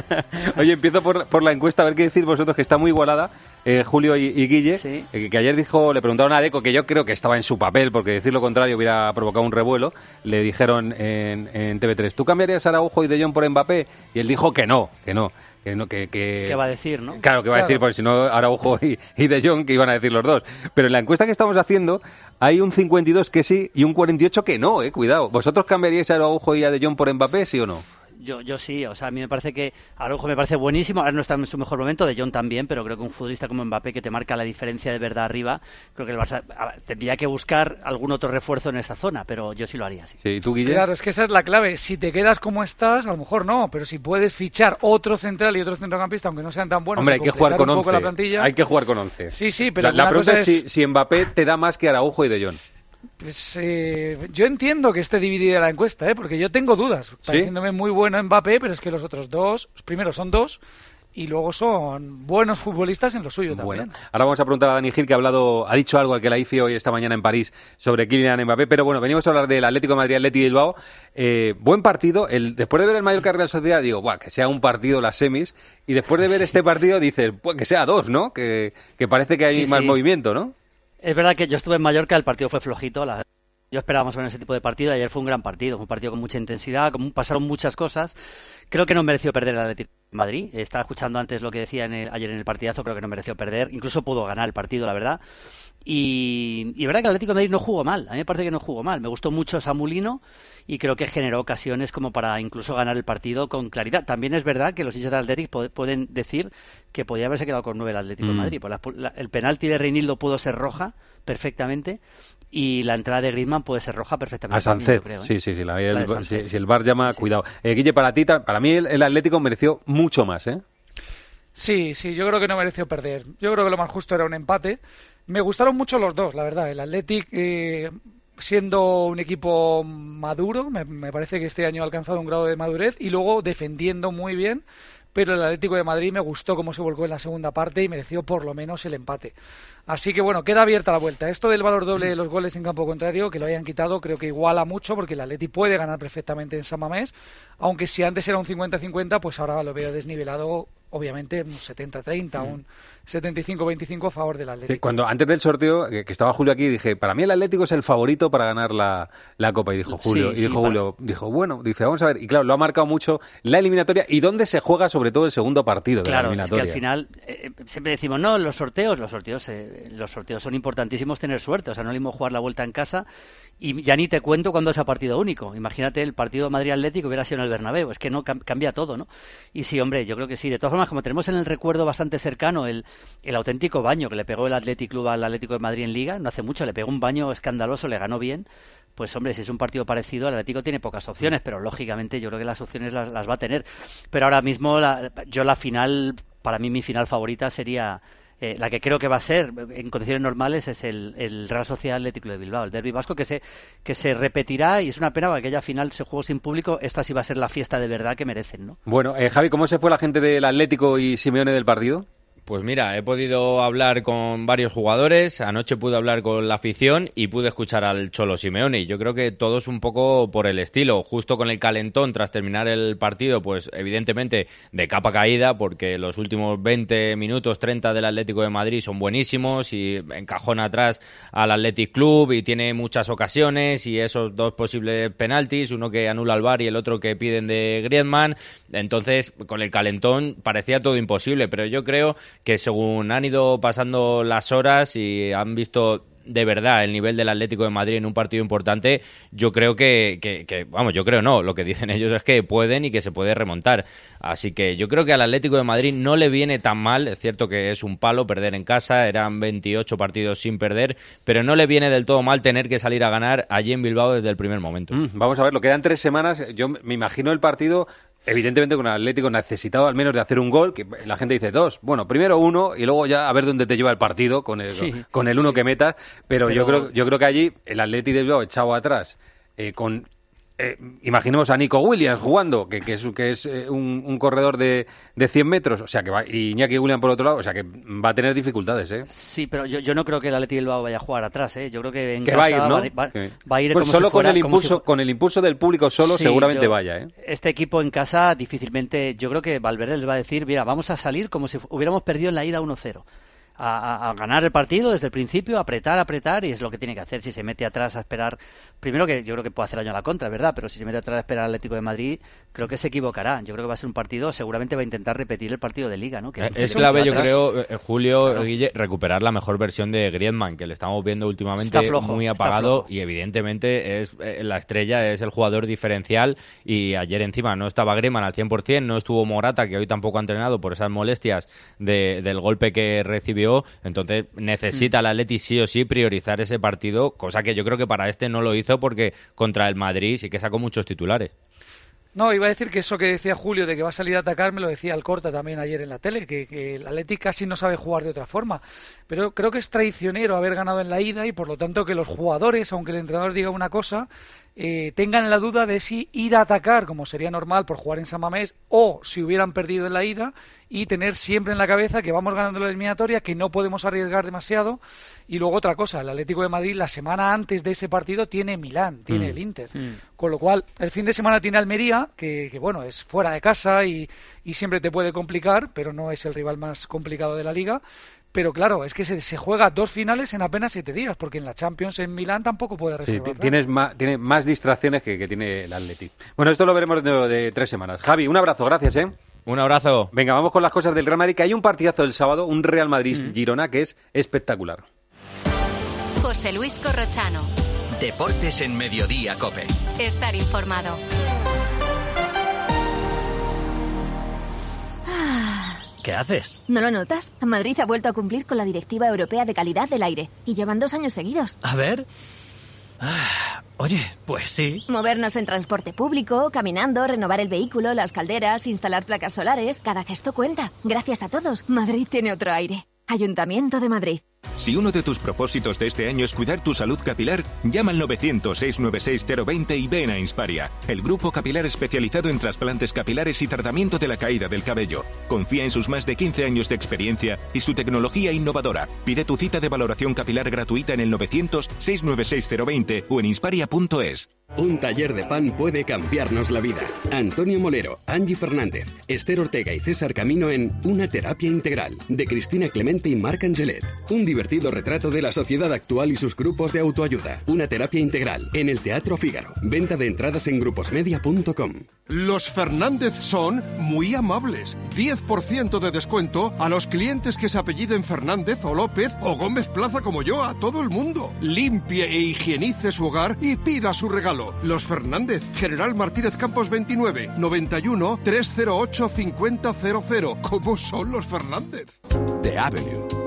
<laughs>
Oye, empiezo por, por la encuesta, a ver qué decir vosotros, que está muy igualada, eh, Julio y, y Guille, eh, que ayer dijo, le preguntaron a Deco, que yo creo que estaba en su papel, porque decir lo contrario hubiera provocado un revuelo, le dijeron en, en TV3, ¿tú cambiarías a Araujo y De Jong por Mbappé? Y él dijo que no, que no. Que no que, que...
¿Qué va a decir, no?
Claro, que va a decir, porque si no, Araujo y, y De Jong, que iban a decir los dos. Pero en la encuesta que estamos haciendo, hay un 52 que sí y un 48 que no, eh, cuidado. ¿Vosotros cambiaríais a Araujo y a De Jong por Mbappé, sí o no?
Yo, yo sí, o sea, a mí me parece que Araujo me parece buenísimo, ahora no está en su mejor momento, De Jong también, pero creo que un futbolista como Mbappé que te marca la diferencia de verdad arriba, creo que el Barça ver, tendría que buscar algún otro refuerzo en esa zona, pero yo sí lo haría, sí.
Sí, ¿y tú, Guille?
Claro, es que esa es la clave. Si te quedas como estás, a lo mejor no, pero si puedes fichar otro central y otro centrocampista, aunque no sean tan buenos,
Hombre,
y
hay que jugar con
un poco
11.
la plantilla,
Hay que jugar con 11.
Sí, sí, pero
La, pregunta
cosa
es si, si Mbappé te da más que Araujo y De Jong.
Pues, eh, yo entiendo que esté dividida la encuesta, ¿eh? porque yo tengo dudas, pareciéndome muy bueno Mbappé, pero es que los otros dos, primero son dos y luego son buenos futbolistas en lo suyo
Bueno,
también.
ahora vamos a preguntar a Dani Gil, que ha hablado, ha dicho algo al que la IFI hoy esta mañana en París sobre Kylian Mbappé, pero bueno, venimos a hablar del Atlético de Madrid, Atlético de Bilbao. Eh, buen partido. El, después de ver el Mallorca Real Sociedad, digo, Buah, que sea un partido las semis. Y después de ver <laughs> este partido, dices, pues que sea dos, ¿no? Que, que parece que hay
Sí,
más
sí.
movimiento, ¿no?
Es verdad que yo estuve en Mallorca, el partido fue flojito, la- yo esperaba más o menos ese tipo de partido, ayer fue un gran partido, fue un partido con mucha intensidad, con- pasaron muchas cosas, creo que no mereció perder el Atlético de Madrid, estaba escuchando antes lo que decía en el- ayer en el partidazo, creo que no mereció perder, incluso pudo ganar el partido, la verdad, y, y es verdad que el Atlético de Madrid no jugó mal, a mí me parece que no jugó mal, me gustó mucho Samulino y creo que generó ocasiones como para incluso ganar el partido con claridad. También es verdad que los hinchas del Atlético pueden decir que podía haberse quedado con nueve el Atlético de
Mm.
Madrid, pues la- la- el penalti de Reinildo pudo ser roja perfectamente y la entrada de Griezmann puede ser roja perfectamente.
A Sancet,
creo, ¿eh?
sí, sí, sí. la- el- si, si el bar llama, cuidado. Eh, Guille, para ti, para mí el, el Atlético mereció mucho más, ¿eh?
Sí, sí, yo creo que no mereció perder. Yo creo que lo más justo era un empate. Me gustaron mucho los dos, la verdad. El Athletic, eh, siendo un equipo maduro, me, me parece que este año ha alcanzado un grado de madurez y luego defendiendo muy bien. Pero el Atlético de Madrid me gustó cómo se volcó en la segunda parte y mereció por lo menos el empate. Así que bueno, queda abierta la vuelta. Esto del valor doble de los goles en campo contrario, que lo hayan quitado, creo que iguala mucho porque el Atleti puede ganar perfectamente en San Mamés. Aunque si antes era un 50-50, pues ahora lo veo desnivelado obviamente un 70-30, un 75-25 a favor del Atlético.
Sí, cuando antes del sorteo, que, que estaba Julio aquí, dije, para mí el Atlético es el favorito para ganar la, la Copa. Y dijo Julio,
Sí,
y dijo
sí,
Julio, dijo, bueno, dice, vamos a ver. Y claro, lo ha marcado mucho la eliminatoria y dónde se juega sobre todo el segundo partido de la
es que
eliminatoria.
al final eh, eh, siempre decimos, no, los sorteos, los sorteos, eh, los sorteos son importantísimos tener suerte, o sea, no mismo jugar la vuelta en casa y ya ni te cuento cuando es a partido único. Imagínate el partido Madrid-Atlético hubiera sido en el Bernabéu, es que no cam- cambia todo, ¿no? Y sí, hombre, yo creo que sí. De todas formas, como tenemos en el recuerdo bastante cercano el, el auténtico baño que le pegó el Athletic Club al Atlético de Madrid en Liga, no hace mucho, le pegó un baño escandaloso, le ganó bien. Pues hombre, si es un partido parecido, el Atlético tiene pocas opciones, pero lógicamente yo creo que las opciones las, las va a tener. Pero ahora mismo la- yo la final, para mí mi final favorita sería eh, la que creo que va a ser en condiciones normales es el, el Real Sociedad Atlético de Bilbao, el Derby Vasco que se que se repetirá y es una pena porque aquella final se jugó sin público, esta sí va a ser la fiesta de verdad que merecen, ¿no?
Bueno, eh, Javi, ¿cómo se fue la gente del Atlético y Simeone del partido?
Pues mira, he podido hablar con varios jugadores, anoche pude hablar con la afición y pude escuchar al Cholo Simeone. Yo creo que todos un poco por el estilo, justo con el calentón tras terminar el partido, pues evidentemente de capa caída, porque los últimos 20 minutos, 30 del Atlético de Madrid son buenísimos y encajona atrás al Athletic Club y tiene muchas ocasiones y esos dos posibles penaltis, uno que anula al VAR y el otro que piden de Griezmann. Entonces, con el calentón parecía todo imposible, pero yo creo que según han ido pasando las horas y han visto de verdad el nivel del Atlético de Madrid en un partido importante, yo creo que, que- vamos, yo creo no, lo que dicen <laughs> ellos es que pueden y que se puede remontar. Así que yo creo que al Atlético de Madrid no le viene tan mal, es cierto que es un palo perder en casa, eran 28 partidos sin perder, pero no le viene del todo mal tener que salir a ganar allí en Bilbao desde el primer momento.
Mm, vamos a ver, lo quedan tres semanas. Yo me imagino el partido, evidentemente con el Atlético necesitado al menos de hacer un gol, que la gente dice dos. Bueno, primero uno y luego ya a ver dónde te lleva el partido con el,
Sí,
con el uno que metas. Pero, yo creo yo creo que allí el Atlético de Bilbao echado atrás eh, con eh, imaginemos a Nico Williams jugando, que, que es, que es eh, un, un corredor de, de 100 metros, o sea que va, y Iñaki Williams por otro lado, o sea que va a tener dificultades, ¿eh?
Sí, pero yo, yo no creo que el Atlético Bilbao vaya a jugar atrás, ¿eh? Yo creo que en
Que
casa
va a ir, ¿no?
va, a ir
Pues
como
solo
si fuera-
con el
si
impulso, con el impulso del público solo
Sí,
seguramente
yo-
vaya, ¿eh?
Este equipo en casa difícilmente, yo creo que Valverde les va a decir, mira, vamos a salir como si hubiéramos perdido en la ida 1-0. A, ganar el partido desde el principio, apretar, apretar, y es lo que tiene que hacer. Si se mete atrás a esperar, primero que yo creo que puede hacer daño a la contra, ¿verdad? Pero si se mete atrás a esperar al Atlético de Madrid, creo que se equivocará. Yo creo que va a ser un partido, seguramente va a intentar repetir el partido de Liga, ¿no? Que-
Eh, Es clave, yo
atrás.
creo, eh, Julio,
Claro.
Guille, recuperar la mejor versión de Griezmann, que le estamos viendo últimamente
flojo,
muy apagado y evidentemente es eh, la estrella, es el jugador diferencial y ayer encima no estaba Griezmann al 100%, no estuvo Morata, que hoy tampoco ha entrenado por esas molestias de- del golpe que recibió, entonces necesita el Atleti sí o sí priorizar ese partido, cosa que yo creo que para este no lo hizo porque contra el Madrid sí que sacó muchos titulares.
No, iba a decir que eso que decía Julio de que va a salir a atacar, me lo decía Alcorta también ayer en la tele, que, el Athletic casi no sabe jugar de otra forma. Pero creo que es traicionero haber ganado en la ida y por lo tanto que los jugadores, aunque el entrenador diga una cosa, eh, tengan la duda de si ir a atacar, como sería normal por jugar en San Mamés, o si hubieran perdido en la ida, y tener siempre en la cabeza que vamos ganando la eliminatoria, que no podemos arriesgar demasiado. Y luego otra cosa, el Atlético de Madrid la semana antes de ese partido tiene Milán, tiene
Mm.
el Inter.
Mm.
Con lo cual, el fin de semana tiene Almería, que, que, bueno, es fuera de casa y, y siempre te puede complicar, pero no es el rival más complicado de la liga. Pero claro, es que se, se juega dos finales en apenas siete días, porque en la Champions en Milán tampoco puede
Sí,
reservar.
ti-
nada.
tienes más, tiene más distracciones que, que tiene el Atleti. Bueno, esto lo veremos dentro de tres semanas. Javi, un abrazo, gracias, ¿eh?
Un abrazo.
Venga, vamos con las cosas del Real Madrid, que hay un partidazo el sábado, un Real Madrid-Girona, que es espectacular.
José Luis Corrochano.
Deportes en Mediodía, Cope.
Estar informado.
¿Qué haces?
¿No lo notas? Madrid ha vuelto a cumplir con la Directiva Europea de Calidad del Aire y llevan dos años seguidos.
A ver. Ah, oye, pues sí.
Movernos en transporte público, caminando, renovar el vehículo, las calderas, instalar placas solares, cada gesto cuenta. Gracias a todos, Madrid tiene otro aire. Ayuntamiento de Madrid.
Si uno de tus propósitos de este año es cuidar tu salud capilar, llama al 900-696-020 y ven a Insparia, el grupo capilar especializado en trasplantes capilares y tratamiento de la caída del cabello. Confía en sus más de 15 años de experiencia y su tecnología innovadora. Pide tu cita de valoración capilar gratuita en el 900-696-020 o en insparia.es.
Un taller de pan puede cambiarnos la vida. Antonio Molero, Angie Fernández, Esther Ortega y César Camino en Una terapia integral de Cristina Clemente y Marc Angelet. Un divertido retrato de la sociedad actual y sus grupos de autoayuda. Una terapia integral en el Teatro Fígaro. Venta de entradas en gruposmedia.com.
Los Fernández son muy amables. 10% de descuento a los clientes que se apelliden Fernández o López o Gómez Plaza como yo, a todo el mundo. Limpie e higienice su hogar y pida su regalo. Los Fernández, General Martínez Campos 29, 91 308 5000. ¿Cómo son los Fernández?
The Avenue.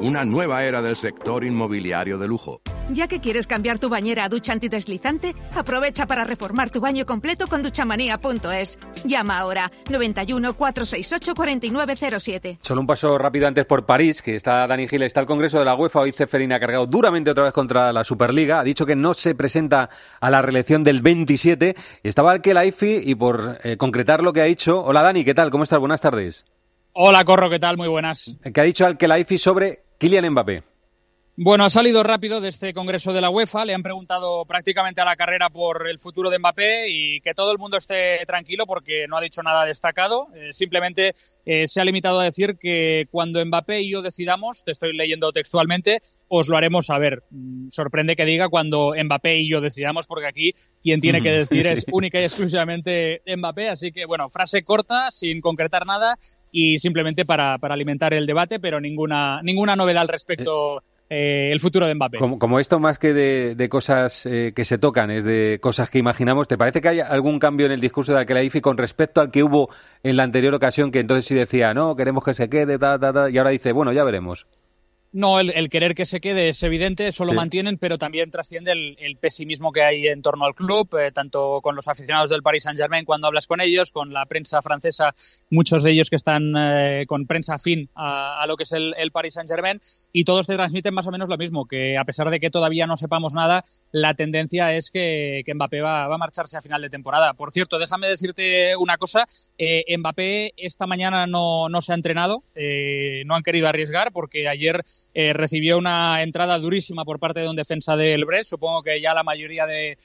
Una nueva era del sector inmobiliario de lujo.
Ya que quieres cambiar tu bañera a ducha antideslizante, aprovecha para reformar tu baño completo con duchamanía.es. Llama ahora 91 468 4907.
Solo un paso rápido antes por París, que está Dani Gil, está el Congreso de la UEFA. Hoy Ceferín ha cargado duramente otra vez contra la Superliga. Ha dicho que no se presenta a la reelección del 27. Estaba el y por eh, concretar lo que ha dicho. Hola Dani, ¿qué tal? ¿Cómo estás? Buenas tardes.
Hola Corro, ¿qué tal? Muy buenas.
¿Qué ha dicho al sobre Kylian Mbappé?
Bueno, ha salido rápido de este Congreso de la UEFA. Le han preguntado prácticamente a la carrera por el futuro de Mbappé y que todo el mundo esté tranquilo porque no ha dicho nada destacado. Eh, simplemente eh, se ha limitado a decir que cuando Mbappé y yo decidamos, te estoy leyendo textualmente, os lo haremos saber. Mm, Sorprende que diga cuando Mbappé y yo decidamos, porque aquí quien tiene que decir <laughs>
Sí.
es única y exclusivamente Mbappé. Así que, bueno, frase corta, sin concretar nada y simplemente para, para alimentar el debate, pero ninguna, ninguna novedad al respecto eh, el futuro de Mbappé.
Como, como esto más que de, de cosas eh, que se tocan, es de cosas que imaginamos, ¿te parece que hay algún cambio en el discurso de Kelaifi con respecto al que hubo en la anterior ocasión, que entonces sí decía, no, queremos que se quede, ta, ta, ta, y ahora dice, bueno, ya veremos?
No, el, el querer que se quede es evidente, eso lo mantienen, pero también trasciende el, el pesimismo que hay en torno al club, eh, tanto con los aficionados del Paris Saint-Germain cuando hablas con ellos, con la prensa francesa, muchos de ellos que están eh, con prensa afín a, a lo que es el, el Paris Saint-Germain, y todos te transmiten más o menos lo mismo, que a pesar de que todavía no sepamos nada, la tendencia es que, que Mbappé va, va a marcharse a final de temporada. Por cierto, déjame decirte una cosa, eh, Mbappé esta mañana no, no se ha entrenado, eh, no han querido arriesgar porque ayer eh, recibió una entrada durísima por parte de un defensa del Brest. Supongo que ya la mayoría de,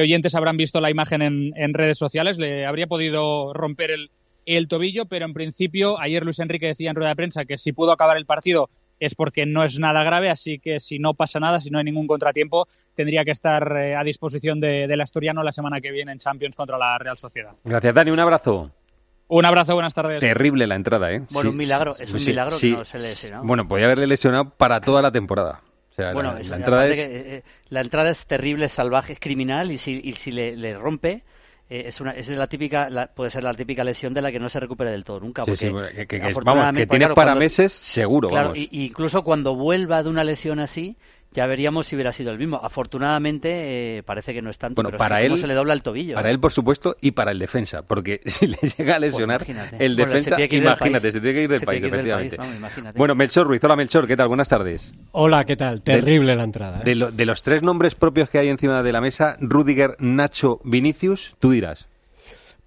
oyentes habrán visto la imagen en, en redes sociales. Le habría podido romper el, el tobillo, pero en principio ayer Luis Enrique decía en rueda de prensa que si pudo acabar el partido es porque no es nada grave, así que si no pasa nada, si no hay ningún contratiempo, tendría que estar eh, a disposición de- del asturiano la semana que viene en Champions contra la Real Sociedad.
Gracias, Dani, un abrazo.
Un abrazo, buenas tardes.
Terrible la entrada, ¿eh?
Bueno, un milagro, es un milagro que no se le lesionó.
Bueno, podía haberle lesionado para toda la temporada. O sea,
Bueno,
la,
eso,
la
y
entrada
aparte
es...
que, eh, la entrada es terrible, salvaje, es criminal y si, y si le, le rompe eh, es una es la típica la- puede ser la típica lesión de la que no se recupere del todo nunca.
Sí, sí,
porque,
que- que- que es-
afortunadamente-
vamos, que tiene
claro,
para
cuando-
meses seguro,
Claro,
vamos.
y- y incluso cuando vuelva de una lesión así ya veríamos si hubiera sido el mismo. Afortunadamente eh, parece que no es tanto,
Bueno,
pero
para
es que cómo
él,
se le dobla el tobillo.
para él, por supuesto, y para el defensa, porque <laughs> si le llega a lesionar
imagínate.
el
Bueno, se
defensa, imagínate, se tiene que ir del
Se
país,
tiene que ir del
efectivamente.
país, vamos, imagínate.
bueno, Melchor Ruiz, hola Melchor, ¿qué tal? Buenas tardes.
Hola, ¿qué tal? Terrible la entrada. ¿eh?
De, lo- de los tres nombres propios que hay encima de la mesa, Rudiger, Nacho, Vinicius, tú dirás.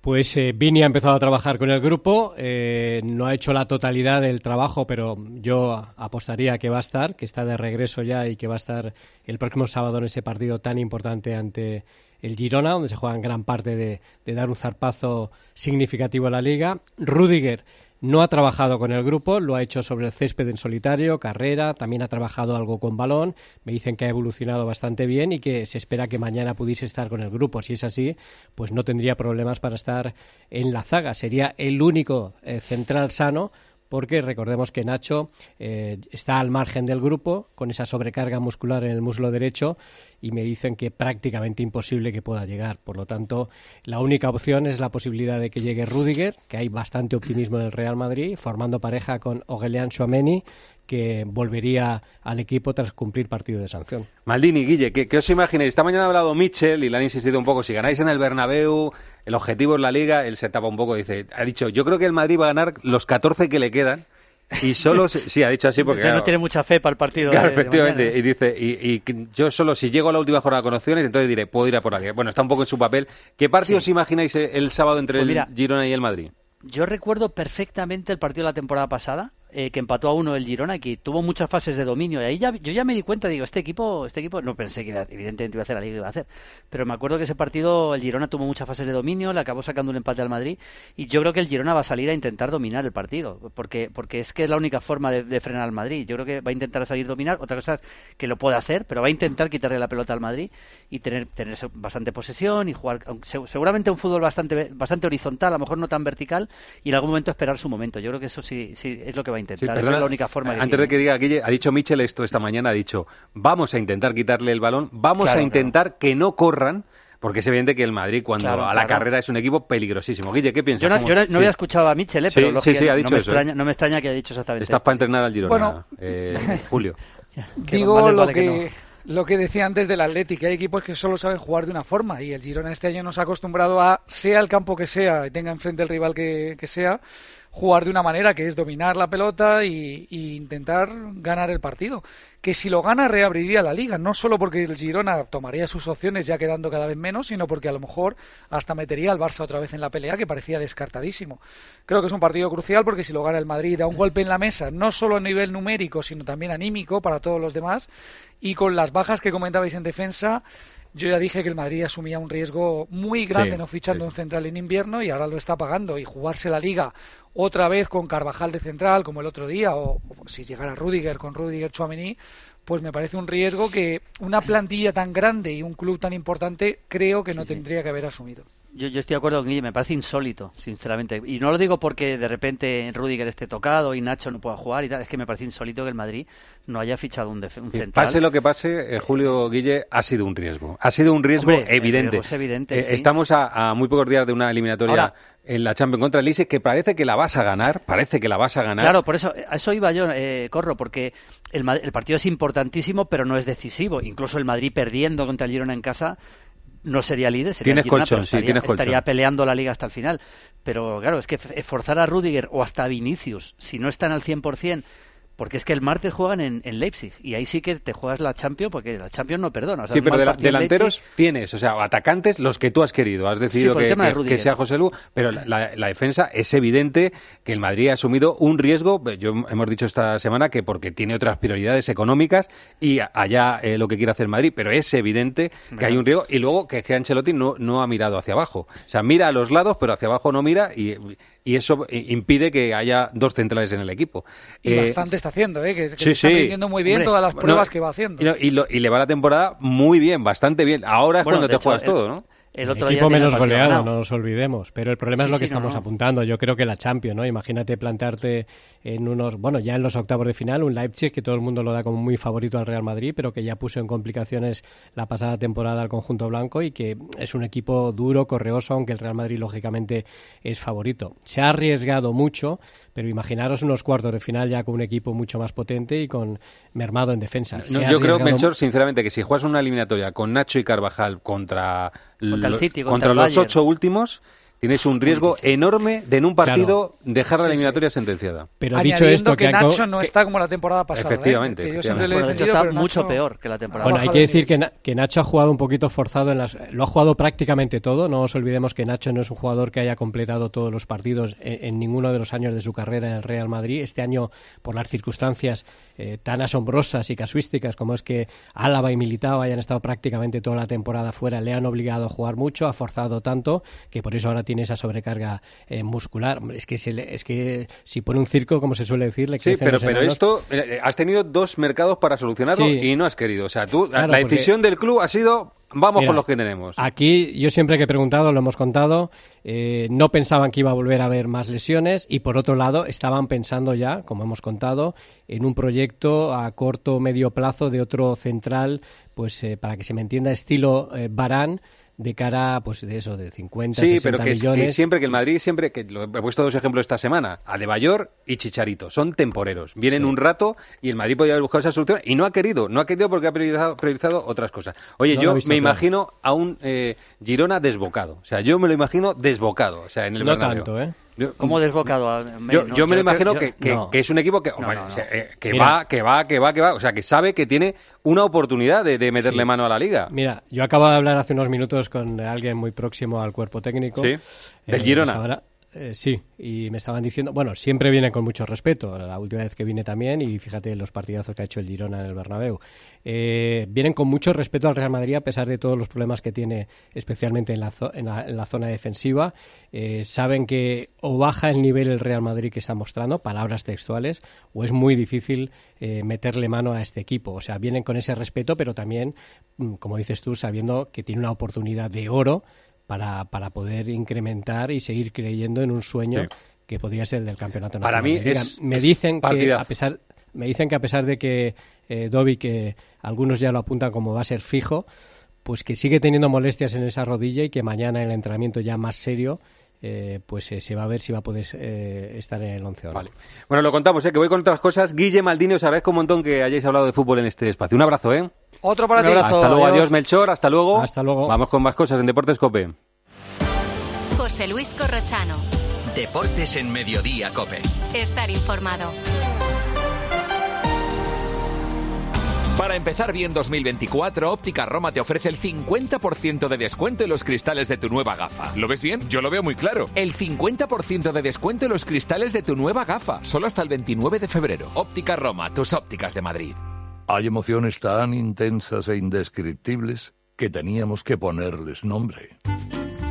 Pues eh, Vini ha empezado a trabajar con el grupo, eh, no ha hecho la totalidad del trabajo, pero yo apostaría que va a estar, que está de regreso ya y que va a estar el próximo sábado en ese partido tan importante ante el Girona, donde se juegan gran parte de, de dar un zarpazo significativo a la liga. Rudiger no ha trabajado con el grupo, lo ha hecho sobre el césped en solitario, carrera, también ha trabajado algo con balón. Me dicen que ha evolucionado bastante bien y que se espera que mañana pudiese estar con el grupo. Si es así, pues no tendría problemas para estar en la zaga. Sería el único eh, central sano porque recordemos que Nacho eh, está al margen del grupo con esa sobrecarga muscular en el muslo derecho y me dicen que prácticamente imposible que pueda llegar. Por lo tanto, la única opción es la posibilidad de que llegue Rudiger, que hay bastante optimismo en el Real Madrid, formando pareja con Aurelian Chouameni, que volvería al equipo tras cumplir partido de sanción.
Maldini, Guille, ¿qué, qué os imagináis? Esta mañana ha hablado Mitchell y le han insistido un poco, si ganáis en el Bernabéu, el objetivo es la Liga, él se tapa un poco, dice, ha dicho, yo creo que el Madrid va a ganar los 14 que le quedan y solo sí ha dicho así <laughs> porque
Usted no
claro,
tiene mucha fe para el partido.
Claro,
de-
efectivamente. y dice, y, y yo solo si llego a la última jornada con opciones, entonces diré, puedo ir a por aquí. Bueno, está un poco en su papel. ¿Qué partido os imagináis el sábado entre
Pues
el Girona y el Madrid?
Yo recuerdo perfectamente el partido de la temporada pasada, eh, que empató a uno el Girona, que tuvo muchas fases de dominio. Y ahí ya, yo ya me di cuenta, digo, este equipo, este equipo, no pensé que evidentemente iba a hacer la liga, iba a hacer. Pero me acuerdo que ese partido el Girona tuvo muchas fases de dominio, le acabó sacando un empate al Madrid. Y yo creo que el Girona va a salir a intentar dominar el partido, porque, porque es que es la única forma de, frenar al Madrid. Yo creo que va a intentar salir a dominar. Otra cosa es que lo puede hacer, pero va a intentar quitarle la pelota al Madrid y tener, tener bastante posesión y jugar, seguramente un fútbol bastante, bastante horizontal, a lo mejor no tan vertical, y en algún momento esperar su momento. Yo creo que eso sí, sí es lo que va a
Sí,
intentar.
perdona,
es la única forma que
Antes de que diga Guille, ha dicho Michel esto esta mañana, ha dicho, vamos a intentar quitarle el balón, vamos
Claro,
a intentar que no corran, porque es evidente que el Madrid cuando
Claro,
a la
claro.
carrera es un equipo peligrosísimo. Guille, ¿qué piensas?
Yo no,
¿Cómo-
yo no- no
sí.
había escuchado a Michel, eh,
Sí,
pero
sí, sí, ha
no,
dicho
me
eso, ¿eh?
extraña, no me extraña que haya dicho exactamente
Estás
esto.
para entrenar al Girona,
Bueno.
eh, <laughs> Julio.
Digo lo
que
lo que decía antes del Atlético. Hay equipos que solo saben jugar de una forma y el Girona este año nos ha acostumbrado a, sea el campo que sea y tenga enfrente el rival que, que sea, jugar de una manera que es dominar la pelota y, intentar ganar el partido. Que si lo gana reabriría la liga, no solo porque el Girona tomaría sus opciones ya quedando cada vez menos, sino porque a lo mejor hasta metería al Barça otra vez en la pelea, que parecía descartadísimo. Creo que es un partido crucial porque si lo gana el Madrid da un golpe en la mesa, no solo a nivel numérico, sino también anímico para todos los demás. Y con las bajas que comentabais en defensa, yo ya dije que el Madrid asumía un riesgo muy grande
Sí,
no fichando
sí,
un central en invierno y ahora lo está pagando. Y jugarse la liga otra vez con Carvajal de central, como el otro día, o, o si llegara Rudiger con Rudiger Chouameni, pues me parece un riesgo que una plantilla tan grande y un club tan importante creo que no tendría que haber asumido.
Yo, yo estoy de acuerdo con Guille, me parece insólito, sinceramente. Y no lo digo porque de repente Rudiger esté tocado y Nacho no pueda jugar y tal, es que me parece insólito que el Madrid no haya fichado un, un central.
Pase lo que pase, eh, Julio Guille, ha sido un riesgo. Ha sido un riesgo
Hombre,
evidente.
riesgo es evidente,
Eh,
sí.
Estamos a, a muy pocos días de una eliminatoria
Ahora-
en la Champions contra el que parece que la vas a ganar, parece que la vas a ganar.
Claro, por eso, a eso iba yo, eh, Corro, porque el, el partido es importantísimo, pero no es decisivo. Incluso el Madrid perdiendo contra el Girona en casa no sería líder, sería
Tienes colchón,
pero
sí,
estaría,
tienes colchón.
estaría peleando la liga hasta el final. Pero claro, es que f- forzar a Rudiger o hasta a Vinicius, si no están al 100%, porque es que el martes juegan en, en Leipzig y ahí sí que te juegas la Champions, porque la Champions no perdona. O sea,
Sí, pero delanteros
Leipzig-
tienes, o sea, atacantes los que tú has querido. Has decidido
el
que, que- sea José Lu, pero la, la- la defensa es evidente que el Madrid ha asumido un riesgo. Yo hemos dicho esta semana que porque tiene otras prioridades económicas y allá eh, lo que quiere hacer Madrid, pero es evidente que hay un riesgo y luego que, que Ancelotti no, no ha mirado hacia abajo. O sea, mira a los lados, pero hacia abajo no mira y, y eso i- impide que haya dos centrales en el equipo.
Y
Eh,
bastante está haciendo, ¿eh? que, que
sí,
se está
sí.
rindiendo muy bien
Hombre,
todas las
no,
pruebas que va haciendo.
y, no- y lo- y le va la temporada muy bien, bastante bien. Ahora es
Bueno,
cuando te
hecho,
juegas
el-
todo, ¿no?
El otro
equipo menos goleado,
ganado.
no nos olvidemos. Pero el problema
Sí,
es lo
sí,
que
no,
estamos
no.
apuntando. Yo creo que la Champions, ¿no? Imagínate plantarte en unos, bueno, ya en los octavos de final, un Leipzig que todo el mundo lo da como muy favorito al Real Madrid, pero que ya puso en complicaciones la pasada temporada al conjunto blanco y que es un equipo duro, correoso, aunque el Real Madrid lógicamente es favorito. Se ha arriesgado mucho, pero imaginaros unos cuartos de final ya con un equipo mucho más potente y con mermado en defensa.
No, yo creo, Melchor, sinceramente, que si juegas una eliminatoria con Nacho y Carvajal contra,
Contra
lo-
City, contra el
los
Bayern.
ocho últimos, tienes un riesgo enorme de en un partido dejar la
Sí, sí.
eliminatoria sentenciada.
Pero dicho
Añadiendo
esto,
que
que han co-
Nacho no está como la temporada pasada. ¿eh?
Efectivamente,
yo siempre le he
Bueno,
defendido,
está
pero
mucho
Nacho
peor que la temporada
Bueno, hay que
de
decir que, Na- que Nacho ha jugado un poquito forzado en las, lo ha jugado prácticamente todo. No os olvidemos que Nacho no es un jugador que haya completado todos los partidos en, en ninguno de los años de su carrera en el Real Madrid. Este año, por las circunstancias eh, tan asombrosas y casuísticas como es que Álava y Militao hayan estado prácticamente toda la temporada fuera, le han obligado a jugar mucho, ha forzado tanto que por eso ahora tiene esa sobrecarga eh, muscular. Es que, se le- es que si pone un circo, como se suele decir, le
Sí, pero, pero
enanos.
esto, eh, has tenido dos mercados para solucionarlo
Sí.
y no has querido. O sea, tú,
Claro,
la
porque-
decisión del club ha sido, vamos
Mira,
con los que tenemos.
Aquí yo siempre que he preguntado, lo hemos contado, eh, no pensaban que iba a volver a haber más lesiones y por otro lado estaban pensando ya, como hemos contado, en un proyecto a corto o medio plazo de otro central, pues eh, para que se me entienda, estilo eh, Barán de cara pues de eso de 50
Sí,
60
pero que,
millones
que siempre que el Madrid, siempre que lo he puesto dos ejemplos esta semana, Adebayor y Chicharito, son temporeros. Vienen un rato y el Madrid podía haber buscado esa solución y no ha querido, no ha querido porque ha priorizado, priorizado otras cosas. Oye,
No
yo me
claro.
imagino a un eh, Girona desbocado, o sea, yo me lo imagino desbocado, o sea, en el
no
Bernabéu.
tanto, ¿eh?
¿Cómo desbocado? a-
Yo,
no,
yo me lo
creo-
imagino
yo-
que, que-
no.
que es un equipo que,
No,
hombre,
no, no.
se- eh, que
Mira.
va, que va, que va, que va. O sea, que sabe que tiene una oportunidad de, de meterle
Sí.
mano a la liga.
Mira, yo acabo de hablar hace unos minutos con alguien muy próximo al cuerpo técnico.
Sí. Del
Eh,
Girona.
estaba- eh, sí, y me estaban diciendo, bueno, siempre viene con mucho respeto, la última vez que vine también, y fíjate los partidazos que ha hecho el Girona en el Bernabéu. Eh, vienen con mucho respeto al Real Madrid a pesar de todos los problemas que tiene, especialmente en la, zo- en la, en la zona defensiva. Eh, saben que o baja el nivel el Real Madrid que está mostrando, palabras textuales, o es muy difícil eh, meterle mano a este equipo. O sea, vienen con ese respeto, pero también, mm, como dices tú, sabiendo que tiene una oportunidad de oro para, para poder incrementar y seguir creyendo en un sueño
Sí.
que podría ser el del campeonato
Para
nacional
mí
Liga.
es-
me dicen que a pesar me dicen que a pesar de que eh, Dobby que algunos ya lo apuntan como va a ser fijo pues que sigue teniendo molestias en esa rodilla y que mañana en el entrenamiento ya más serio eh, pues eh, se va a ver si va a poder eh, estar en el 11 o no.
Bueno, lo contamos, ¿eh? que voy con otras cosas. Guille Maldini, os agradezco un montón que hayáis hablado de fútbol en este espacio. Un abrazo, ¿eh?
Otro para ti.
hasta luego, adiós. Melchor, hasta luego.
Hasta luego.
Vamos con más cosas en Deportes Cope.
José Luis Corrochano.
Deportes en Mediodía, Cope.
Estar informado.
Para empezar bien 2024, Óptica Roma te ofrece el 50% de descuento en los cristales de tu nueva gafa. ¿Lo ves bien? Yo lo veo muy claro. El 50% de descuento en los cristales de tu nueva gafa. Solo hasta el 29 de febrero. Óptica Roma, tus ópticas de Madrid.
Hay emociones tan intensas e indescriptibles que teníamos que ponerles nombre.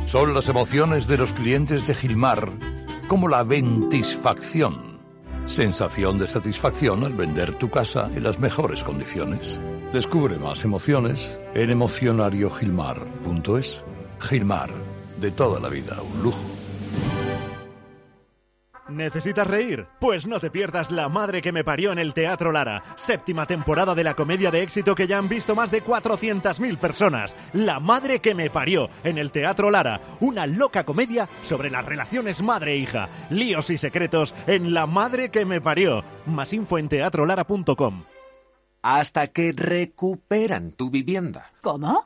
Son las emociones de los clientes de Gilmar, como la ventisfacción. Sensación de satisfacción al vender tu casa en las mejores condiciones. Descubre más emociones en emocionariogilmar.es. Gilmar, de toda la vida, un lujo.
¿Necesitas reír? Pues no te pierdas La Madre que me parió en el Teatro Lara, séptima temporada de la comedia de éxito que ya han visto más de 400.000 personas. La Madre que me parió en el Teatro Lara, una loca comedia sobre las relaciones madre-hija, líos y secretos en La Madre que me parió. Más info en teatrolara.com.
Hasta que recuperan tu vivienda.
¿Cómo?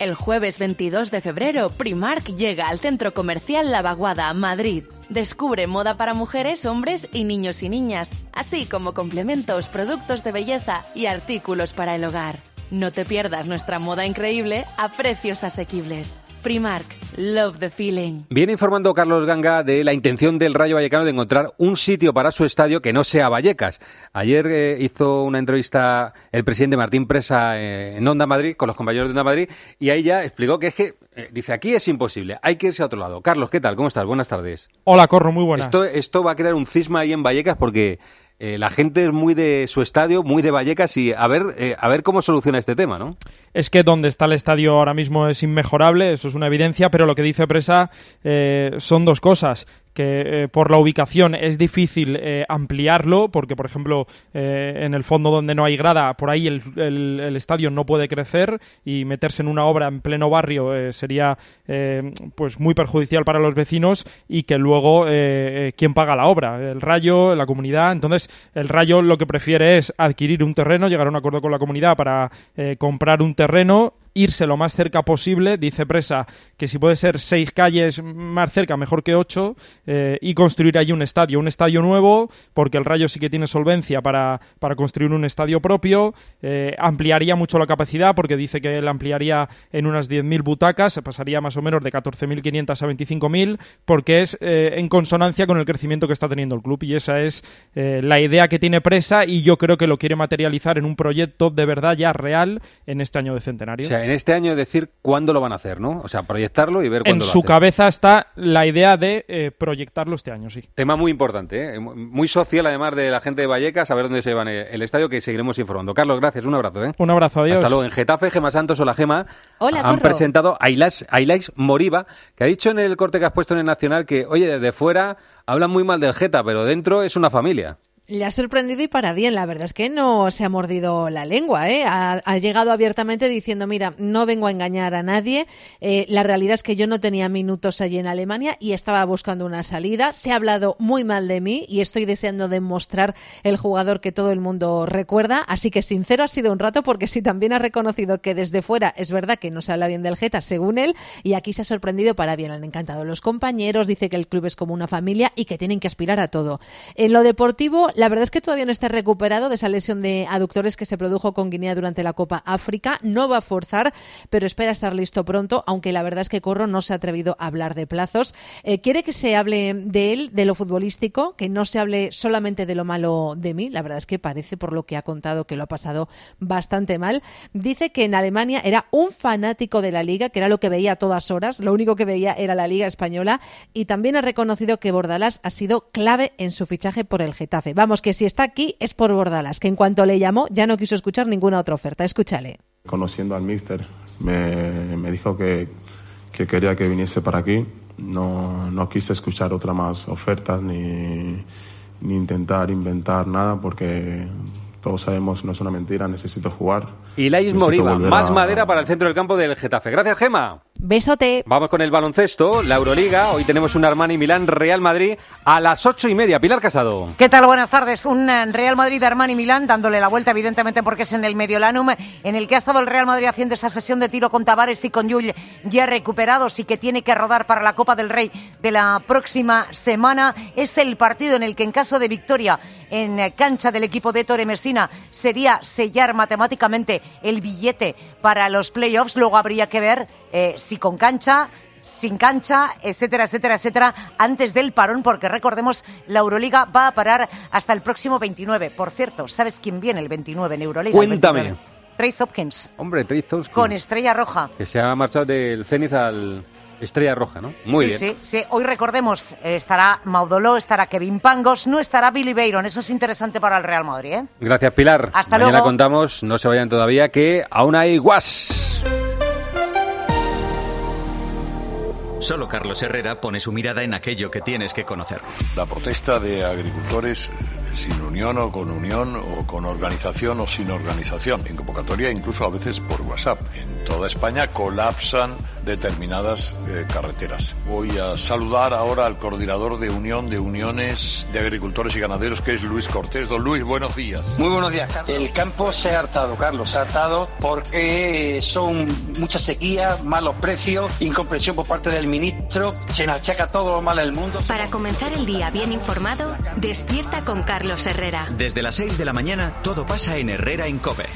El jueves 22 de febrero, Primark llega al centro comercial La Vaguada, Madrid. Descubre moda para mujeres, hombres y niños y niñas, así como complementos, productos de belleza y artículos para el hogar. No te pierdas nuestra moda increíble a precios asequibles. Primark, love the feeling.
Viene informando Carlos Ganga de la intención del Rayo Vallecano de encontrar un sitio para su estadio que no sea Vallecas. Ayer eh, hizo una entrevista el presidente Martín Presa eh, en Onda Madrid, con los compañeros de Onda Madrid, y ahí ya explicó que es que, eh, dice, aquí es imposible, hay que irse a otro lado. Carlos, ¿qué tal? ¿Cómo estás? Buenas tardes.
Hola, Corro, muy buenas.
Esto, esto va a crear un cisma ahí en Vallecas porque eh, la gente es muy de su estadio, muy de Vallecas, y a ver, eh, a ver cómo soluciona este tema, ¿no?
Es que donde está el estadio ahora mismo es inmejorable, eso es una evidencia, pero lo que dice Presa eh, son dos cosas que eh, por la ubicación es difícil eh, ampliarlo, porque por ejemplo eh, en el fondo donde no hay grada, por ahí el, el- el estadio no puede crecer y meterse en una obra en pleno barrio eh, sería eh, pues muy perjudicial para los vecinos y que luego quién paga la obra, el Rayo, la comunidad, entonces el Rayo lo que prefiere es adquirir un terreno, llegar a un acuerdo con la comunidad para comprar un terreno irse lo más cerca posible, dice Presa que si puede ser seis calles más cerca, mejor que ocho, eh, y construir allí un estadio, un estadio nuevo, porque el Rayo sí que tiene solvencia para, para construir un estadio propio, eh, ampliaría mucho la capacidad, porque dice que él ampliaría en unas 10.000 butacas, se pasaría más o menos de 14.500 a 25.000, porque es eh, en consonancia con el crecimiento que está teniendo el club, y esa es la idea que tiene Presa, y yo creo que lo quiere materializar en un proyecto de verdad ya real en este año de centenario.
O sea, en este año decir cuándo lo van a hacer, ¿no? O sea, proyectarlo y ver
En
cuándo lo
su
hacen.
cabeza está la idea de eh, proyectarlo este año, sí.
Tema muy importante, ¿eh? muy social además de la gente de Vallecas, a ver dónde se llevan el, el estadio, que seguiremos informando. Carlos, gracias, un abrazo. ¿eh?
Un abrazo, adiós.
Hasta luego. En Getafe, Gema Santos o la Gema
Hola,
han
Corro.
presentado a Moriba, que ha dicho en el corte que has puesto en el Nacional que, oye, desde fuera hablan muy mal del Geta, pero dentro es una familia.
Le ha sorprendido y para bien, la verdad es que no se ha mordido la lengua, ¿eh? ha, llegado abiertamente diciendo, mira, no vengo a engañar a nadie, eh, la realidad es que yo no tenía minutos allí en Alemania y estaba buscando una salida, se ha hablado muy mal de mí y estoy deseando demostrar el jugador que todo el mundo recuerda, así que sincero ha sido un rato porque sí también ha reconocido que desde fuera es verdad que no se habla bien del Geta, según él, y aquí se ha sorprendido para bien, han encantado los compañeros, dice que el club es como una familia y que tienen que aspirar a todo. En lo deportivo, la verdad es que todavía no está recuperado de esa lesión de aductores que se produjo con Guinea durante la Copa África. No va a forzar, pero espera estar listo pronto, aunque la verdad es que Corro no se ha atrevido a hablar de plazos. Eh, quiere que se hable de él, de lo futbolístico, que no se hable solamente de lo malo de mí. La verdad es que parece, por lo que ha contado, que lo ha pasado bastante mal. Dice que en Alemania era un fanático de la liga, que era lo que veía a todas horas. Lo único que veía era la liga española. Y también ha reconocido que Bordalás ha sido clave en su fichaje por el Getafe. Vamos, que si está aquí es por Bordalás, que en cuanto le llamó ya no quiso escuchar ninguna otra oferta. Escúchale.
Conociendo al míster, me, me dijo que, que quería que viniese para aquí. No, no quise escuchar otras más ofertas ni, ni intentar inventar nada porque todos sabemos no es una mentira, necesito jugar.
Ilais
Necesito
Moriba, más
a-
madera para el centro del campo del Getafe. Gracias, Gema.
Besote.
Vamos con el baloncesto, la Euroliga. Hoy tenemos un Armani Milán Real Madrid a las ocho y media. Pilar Casado.
¿Qué tal? Buenas tardes. Un eh, Real Madrid Armani Milán dándole la vuelta, evidentemente, porque es en el Mediolanum, en el que ha estado el Real Madrid haciendo esa sesión de tiro con Tavares y con Llull ya recuperados y que tiene que rodar para la Copa del Rey de la próxima semana. Es el partido en el que, en caso de victoria en eh, cancha del equipo de Torre Messina, sería sellar matemáticamente el billete para los playoffs. Luego habría que ver eh, si con cancha sin cancha, etcétera, etcétera, etcétera, antes del parón, porque recordemos, la Euroliga va a parar hasta el próximo 29. Por cierto, ¿sabes quién viene el 29 en Euroliga?
Cuéntame.
29? Trace Hopkins,
Hombre, Trizos,
con Estrella Roja.
que se ha marchado del Zenit al Estrella Roja, ¿no? Muy
sí,
bien.
sí, sí. Hoy recordemos, eh, estará Maudoló, estará Kevin Pangos, no estará Billy Bayron. Eso es interesante para el Real Madrid, ¿eh?
Gracias, Pilar.
Hasta
Mañana
luego.
contamos, no se vayan todavía, que aún hay guas.
Solo Carlos Herrera pone su mirada en aquello que tienes que conocer.
La protesta de agricultores eh, sin unión o con unión o con organización o sin organización. En convocatoria incluso a veces por WhatsApp. En toda España colapsan determinadas eh, carreteras. Voy a saludar ahora al coordinador de Unión de Uniones de Agricultores y Ganaderos que es Luis Cortés. Don Luis, buenos días.
Muy buenos días, Carlos. El campo se ha hartado, Carlos, se ha hartado porque son mucha sequía, malos precios, incomprensión por parte del ministro, se nos achaca todo lo malo del mundo.
Para comenzar el día bien informado, despierta con Carlos Herrera.
Desde las 6 de la mañana todo pasa en Herrera en Cope.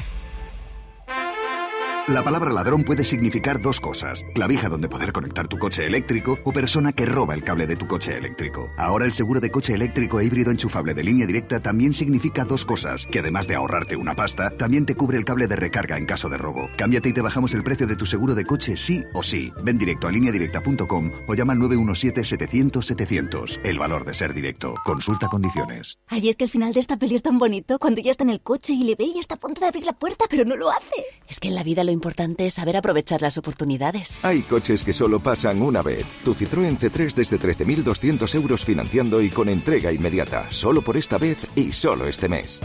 La palabra ladrón puede significar dos cosas. Clavija donde poder conectar tu coche eléctrico o persona que roba el cable de tu coche eléctrico. Ahora el seguro de coche eléctrico e híbrido enchufable de línea directa también significa dos cosas. Que además de ahorrarte una pasta, también te cubre el cable de recarga en caso de robo. Cámbiate y te bajamos el precio de tu seguro de coche sí o sí. Ven directo a lineadirecta.com o llama al 917-700-700. El valor de ser directo. Consulta condiciones.
Ay, es que el final de esta peli es tan bonito cuando ya está en el coche y le ve y está a punto de abrir la puerta, pero no lo hace.
Es que en la vida lo importante es saber aprovechar las oportunidades.
Hay coches que solo pasan una vez. Tu Citroën C3 desde 13.200 euros financiando y con entrega inmediata. Solo por esta vez y solo este mes.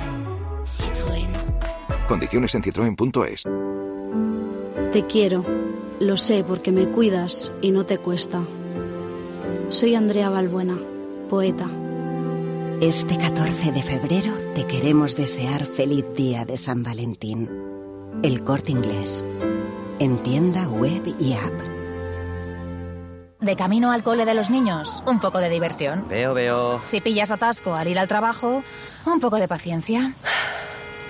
Citroën.
Condiciones en citroen.es.
Te quiero. Lo sé porque me cuidas y no te cuesta. Soy Andrea Balbuena, poeta.
Este 14 de febrero te queremos desear feliz día de San Valentín. El corte inglés. En tienda web y app.
De camino al cole de los niños, un poco de diversión.
Veo, veo.
Si pillas atasco al ir al trabajo, un poco de paciencia.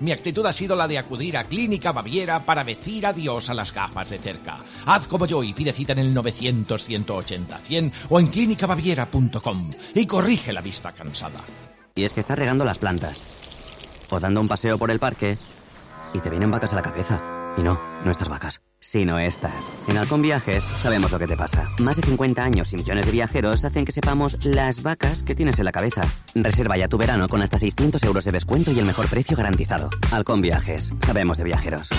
mi actitud ha sido la de acudir a Clínica Baviera para decir adiós a las gafas de cerca. Haz como yo y pide cita en el 900-180-100 o en clínicabaviera.com y corrige la vista cansada.
Y es que estás regando las plantas. O dando un paseo por el parque y te vienen vacas a la cabeza. Y no, no estas vacas, sino estas. En Halcón Viajes sabemos lo que te pasa. Más de 50 años y millones de viajeros hacen que sepamos las vacas que tienes en la cabeza. Reserva ya tu verano con hasta 600 euros de descuento y el mejor precio garantizado. Halcón Viajes, sabemos de viajeros.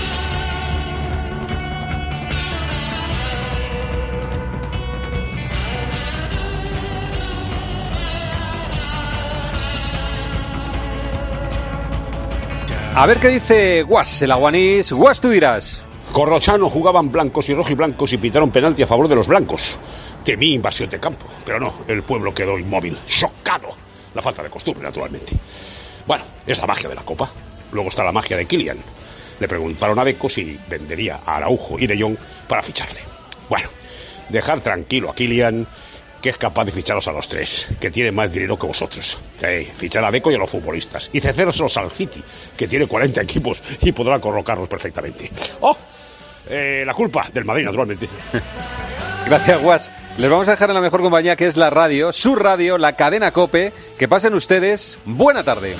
A ver qué dice Guas, el aguanís. Guas, tú dirás.
Corrochano jugaban blancos y rojiblancos y pitaron penalti a favor de los blancos. Temí invasión de campo, pero no, el pueblo quedó inmóvil, chocado. La falta de costumbre, naturalmente. Bueno, es la magia de la Copa. Luego está la magia de Kylian. Le preguntaron a Deco si vendería a Araujo y De Jong para ficharle. Bueno, dejar tranquilo a Kylian, que es capaz de ficharos a los tres, que tiene más dinero que vosotros. Fichar a Deco y a los futbolistas. Y cedérselos al City, que tiene 40 equipos y podrá colocarlos perfectamente. ¡Oh! Eh, la culpa del Madrid, naturalmente. <laughs>
Gracias, Guas. Les vamos a dejar en la mejor compañía que es la radio, su radio, la cadena Cope. Que pasen ustedes. Buena tarde.